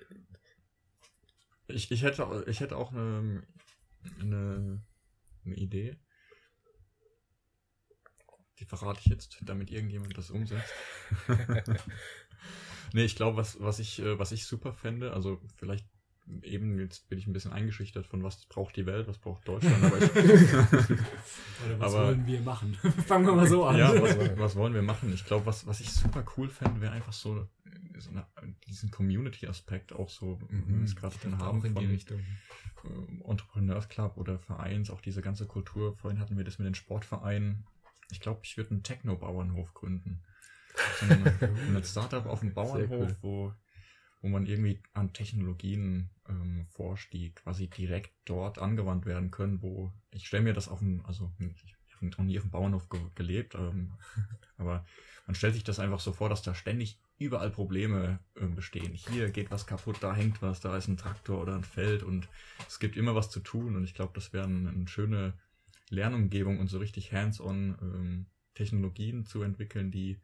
Ich, ich, hätte, ich hätte auch eine, eine, eine Idee. Die verrate ich jetzt, damit irgendjemand das umsetzt. nee, ich glaube, was, was, ich, äh, was ich super fände, also vielleicht eben, jetzt bin ich ein bisschen eingeschüchtert von was braucht die Welt, was braucht Deutschland, aber ich, Oder was Aber- wollen wir machen? Fangen wir mal so an. ja, was, was wollen wir machen? Ich glaube, was, was ich super cool fände, wäre einfach so, so eine, diesen Community-Aspekt auch so, wie wir es gerade dann haben, in die von, Richtung. ähm, Entrepreneurs Club oder Vereins, auch diese ganze Kultur. Vorhin hatten wir das mit den Sportvereinen. Ich glaube, ich würde einen Techno-Bauernhof gründen. So ein, ein Startup auf dem Bauernhof, cool. wo, wo man irgendwie an Technologien ähm, forscht, die quasi direkt dort angewandt werden können, wo ich stelle mir das auf dem, also ich habe noch nie auf dem Bauernhof ge gelebt, ähm, aber man stellt sich das einfach so vor, dass da ständig überall Probleme ähm, bestehen. Hier geht was kaputt, da hängt was, da ist ein Traktor oder ein Feld und es gibt immer was zu tun und ich glaube, das wäre eine, eine schöne Lernumgebung und so richtig hands-on ähm, Technologien zu entwickeln, die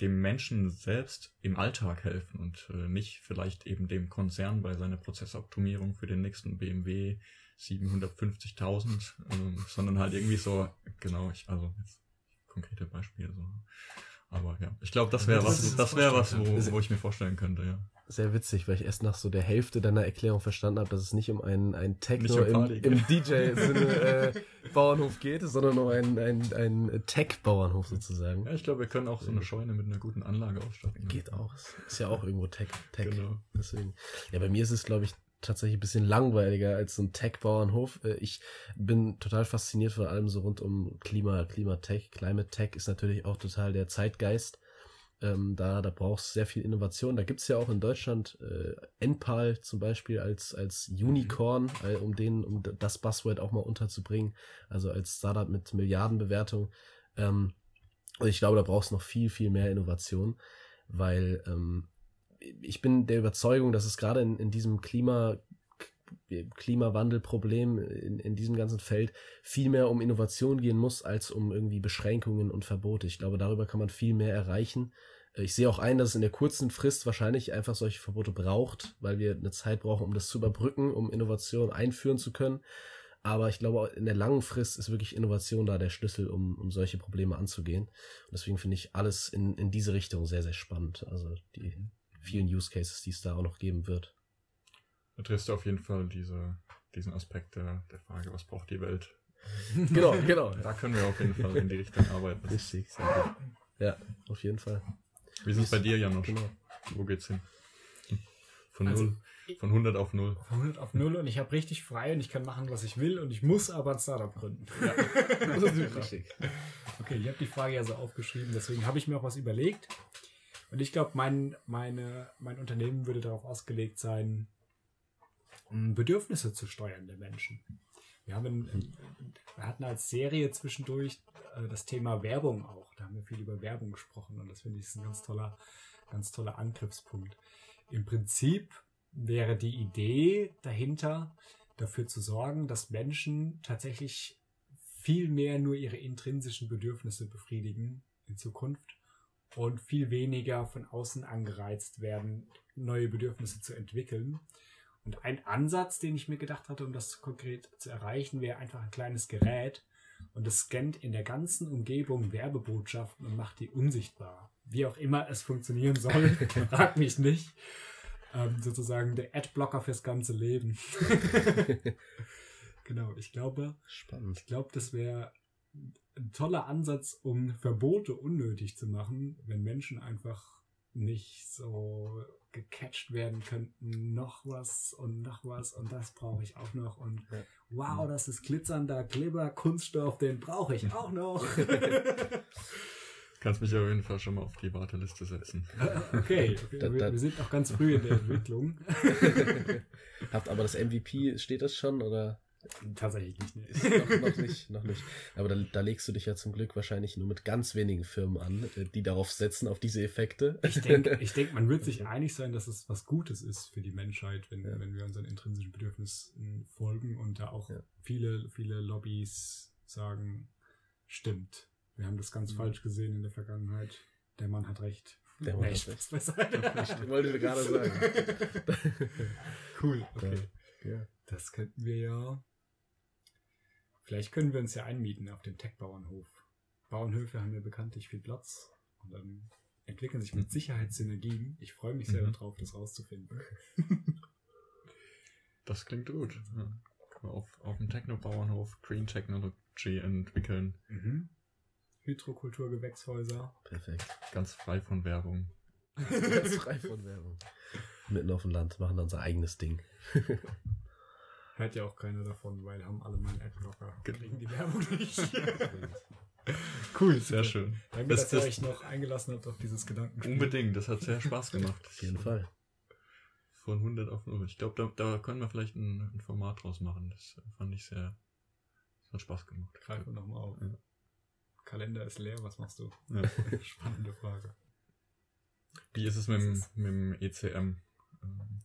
dem Menschen selbst im Alltag helfen und äh, nicht vielleicht eben dem Konzern bei seiner Prozessoptimierung für den nächsten BMW 750.000, ähm, sondern halt irgendwie so, genau, ich, also jetzt konkrete Beispiele so. Aber ja, ich glaube, das wäre was, das wäre was, wo, wo ich mir vorstellen könnte, ja. sehr witzig, weil ich erst nach so der Hälfte deiner Erklärung verstanden habe, dass es nicht um einen, einen Techno um im, im DJ-Sinne äh, Bauernhof geht, sondern um einen, einen, einen Tech-Bauernhof sozusagen. Ja, ich glaube, wir können auch so eine Scheune mit einer guten Anlage ausstatten. ne? Geht auch. Ist ja auch irgendwo Tech. Tech. Genau. Deswegen. Ja, bei mir ist es, glaube ich, tatsächlich ein bisschen langweiliger als so ein Tech-Bauernhof. Äh, Ich bin total fasziniert von allem so rund um Klima, Klimatech. Climate Tech ist natürlich auch total der Zeitgeist. Ähm, da, da brauchst sehr viel Innovation. Da gibt's ja auch in Deutschland äh, Enpal zum Beispiel als, als Unicorn, äh, um den, um das Buzzword auch mal unterzubringen. Also als Startup mit Milliardenbewertung. Ähm, und ich glaube, da brauchst du noch viel, viel mehr Innovation, weil ähm, ich bin der Überzeugung, dass es gerade in, in diesem Klima, Klimawandelproblem, in, in diesem ganzen Feld viel mehr um Innovation gehen muss, als um irgendwie Beschränkungen und Verbote. Ich glaube, darüber kann man viel mehr erreichen. Äh, Ich sehe auch ein, dass es in der kurzen Frist wahrscheinlich einfach solche Verbote braucht, weil wir eine Zeit brauchen, um das zu überbrücken, um Innovation einführen zu können. Aber ich glaube, in der langen Frist ist wirklich Innovation da der Schlüssel, um, um solche Probleme anzugehen. Und deswegen finde ich alles in, in diese Richtung sehr, sehr spannend. Also die vielen Use Cases, die es da auch noch geben wird. Da triffst du auf jeden Fall diese, diesen Aspekt der, der Frage, was braucht die Welt? Genau, genau. Da können wir auf jeden Fall in die Richtung arbeiten. Richtig, sehr gut. Ja, auf jeden Fall. Wie ist es bei dir, Janosch? Genau. Wo geht's hin? Von Also, null, von 100 auf null. Von 100 auf 0 und ich habe richtig frei und ich kann machen, was ich will und ich muss aber ein Startup gründen. Richtig. Okay, ich habe die Frage ja so aufgeschrieben, deswegen habe ich mir auch was überlegt. Und ich glaube, mein, meine, mein Unternehmen würde darauf ausgelegt sein, um Bedürfnisse zu steuern der Menschen. Wir, haben wir hatten als Serie zwischendurch äh, das Thema Werbung auch. Da haben wir viel über Werbung gesprochen und das finde ich ist ein ganz toller, ganz toller Angriffspunkt. Im Prinzip wäre die Idee dahinter, dafür zu sorgen, dass Menschen tatsächlich viel mehr nur ihre intrinsischen Bedürfnisse befriedigen in Zukunft und viel weniger von außen angereizt werden, neue Bedürfnisse zu entwickeln. Und ein Ansatz, den ich mir gedacht hatte, um das konkret zu erreichen, wäre einfach ein kleines Gerät und es scannt in der ganzen Umgebung Werbebotschaften und macht die unsichtbar. Wie auch immer es funktionieren soll, frag mich nicht. Ähm, sozusagen der Adblocker fürs ganze Leben. genau, ich glaube, Spannend. ich glaube, das wäre ein toller Ansatz, um Verbote unnötig zu machen, wenn Menschen einfach nicht so gecatcht werden könnten. Noch was und noch was und das brauche ich auch noch. Und Ja. wow, das ist glitzernder Glibber, Kunststoff, den brauche ich auch noch. Kannst mich auf jeden Fall schon mal auf die Warteliste setzen. Okay, okay Da- wir, da- wir sind noch ganz früh in der Entwicklung. Habt aber das MVP, steht das schon oder Tatsächlich nicht. Nee. ist noch, noch nicht, noch nicht. Aber da, da legst du dich ja zum Glück wahrscheinlich nur mit ganz wenigen Firmen an, äh, die darauf setzen, auf diese Effekte. Ich denke, ich denk, man wird sich einig sein, dass es was Gutes ist für die Menschheit, wenn, Ja. wenn wir unseren intrinsischen Bedürfnissen folgen und da auch Ja. viele, viele Lobbys sagen, stimmt. Wir haben das ganz Mhm. falsch gesehen in der Vergangenheit. Der Mann hat recht. Der Mann Nee, hat beiseite. Ich wollte gerade sagen. cool, okay. Ja. Das könnten wir ja. Vielleicht können wir uns ja einmieten auf dem Tech-Bauernhof. Bauernhöfe haben ja bekanntlich viel Platz und dann entwickeln sich mit Sicherheit Synergien. Ich freue mich sehr Mhm. darauf, das rauszufinden. Das klingt gut. Ja. Können wir auf, auf dem Techno-Bauernhof Green Technology entwickeln. Mhm. Hydrokulturgewächshäuser. Perfekt. Ganz frei von Werbung. Ganz frei von Werbung. Mitten auf dem Land machen dann unser eigenes Ding. Hört ja auch keiner davon, weil haben alle meinen Adblocker. Genau. Kriegen die Werbung nicht. Cool, sehr schön. Danke, Das- dass ihr das- euch noch eingelassen habt auf dieses Gedankenspiel. Unbedingt, das hat sehr Spaß gemacht. Auf jeden Fall. Von 100 auf 0. Ich glaube, da, da können wir vielleicht ein, ein Format draus machen. Das fand ich sehr. Das hat Spaß gemacht. Greifen wir nochmal auf. Ja. Kalender ist leer, was machst du? Ja. Spannende Frage. Wie ist es mit, dem- mit dem ECM?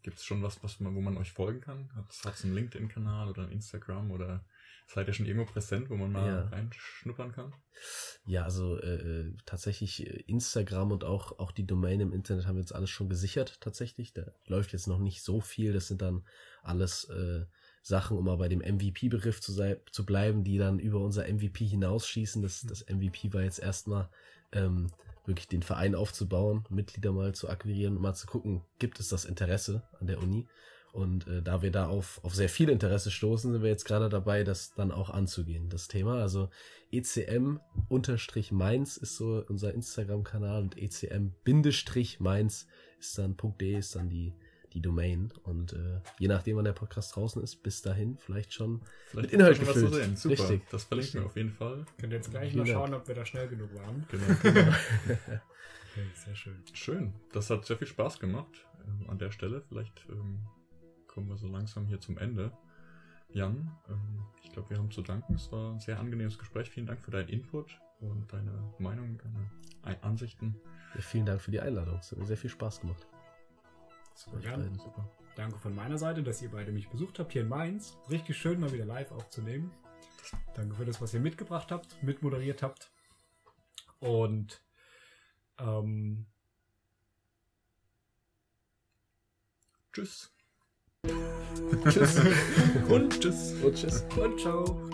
Gibt es schon was, was man, wo man euch folgen kann? Hat es einen LinkedIn-Kanal oder ein Instagram oder seid ihr schon irgendwo präsent, wo man mal Ja. reinschnuppern kann? Ja, also äh, äh, tatsächlich äh, Instagram und auch, auch die Domain im Internet haben wir jetzt alles schon gesichert tatsächlich. Da läuft jetzt noch nicht so viel. Das sind dann alles äh, Sachen, um mal bei dem MVP-Begriff zu, zu bleiben, die dann über unser MVP hinausschießen. Das, das MVP war jetzt erstmal ähm, wirklich den Verein aufzubauen, Mitglieder mal zu akquirieren mal zu gucken, gibt es das Interesse an der Uni? Und äh, da wir da auf, auf sehr viel Interesse stoßen, sind wir jetzt gerade dabei, das dann auch anzugehen, das Thema. Also ECM-Mainz ist so unser Instagram-Kanal und ECM-Mainz ist dann .de ist dann die, die Domain. Und äh, je nachdem, wann der Podcast draußen ist, bis dahin vielleicht schon Vielleicht Mit Inhalt schon was zu gefüllt. sehen. Super. Richtig. Das verlinken wir auf jeden Fall. Könnt ihr jetzt gleich mal schauen, ob wir da schnell genug waren. Genau. genau. Okay, sehr schön. Schön. Das hat sehr viel Spaß gemacht ähm, an der Stelle. Vielleicht ähm, kommen wir so langsam hier zum Ende. Jan, ähm, ich glaube, wir haben zu danken. Es war ein sehr angenehmes Gespräch. Vielen Dank für deinen Input und deine Meinung, deine Ein- Ansichten. Ja, vielen Dank für die Einladung. Es hat mir sehr viel Spaß gemacht. Super, beiden. Super. Danke von meiner Seite, dass ihr beide mich besucht habt hier in Mainz. Richtig schön, mal wieder live aufzunehmen. Danke für das, was ihr mitgebracht habt, mitmoderiert habt. Und ähm, Tschüss. Tschüss. Und tschüss. Und tschüss. und ciao.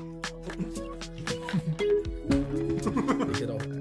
Ich hätte auch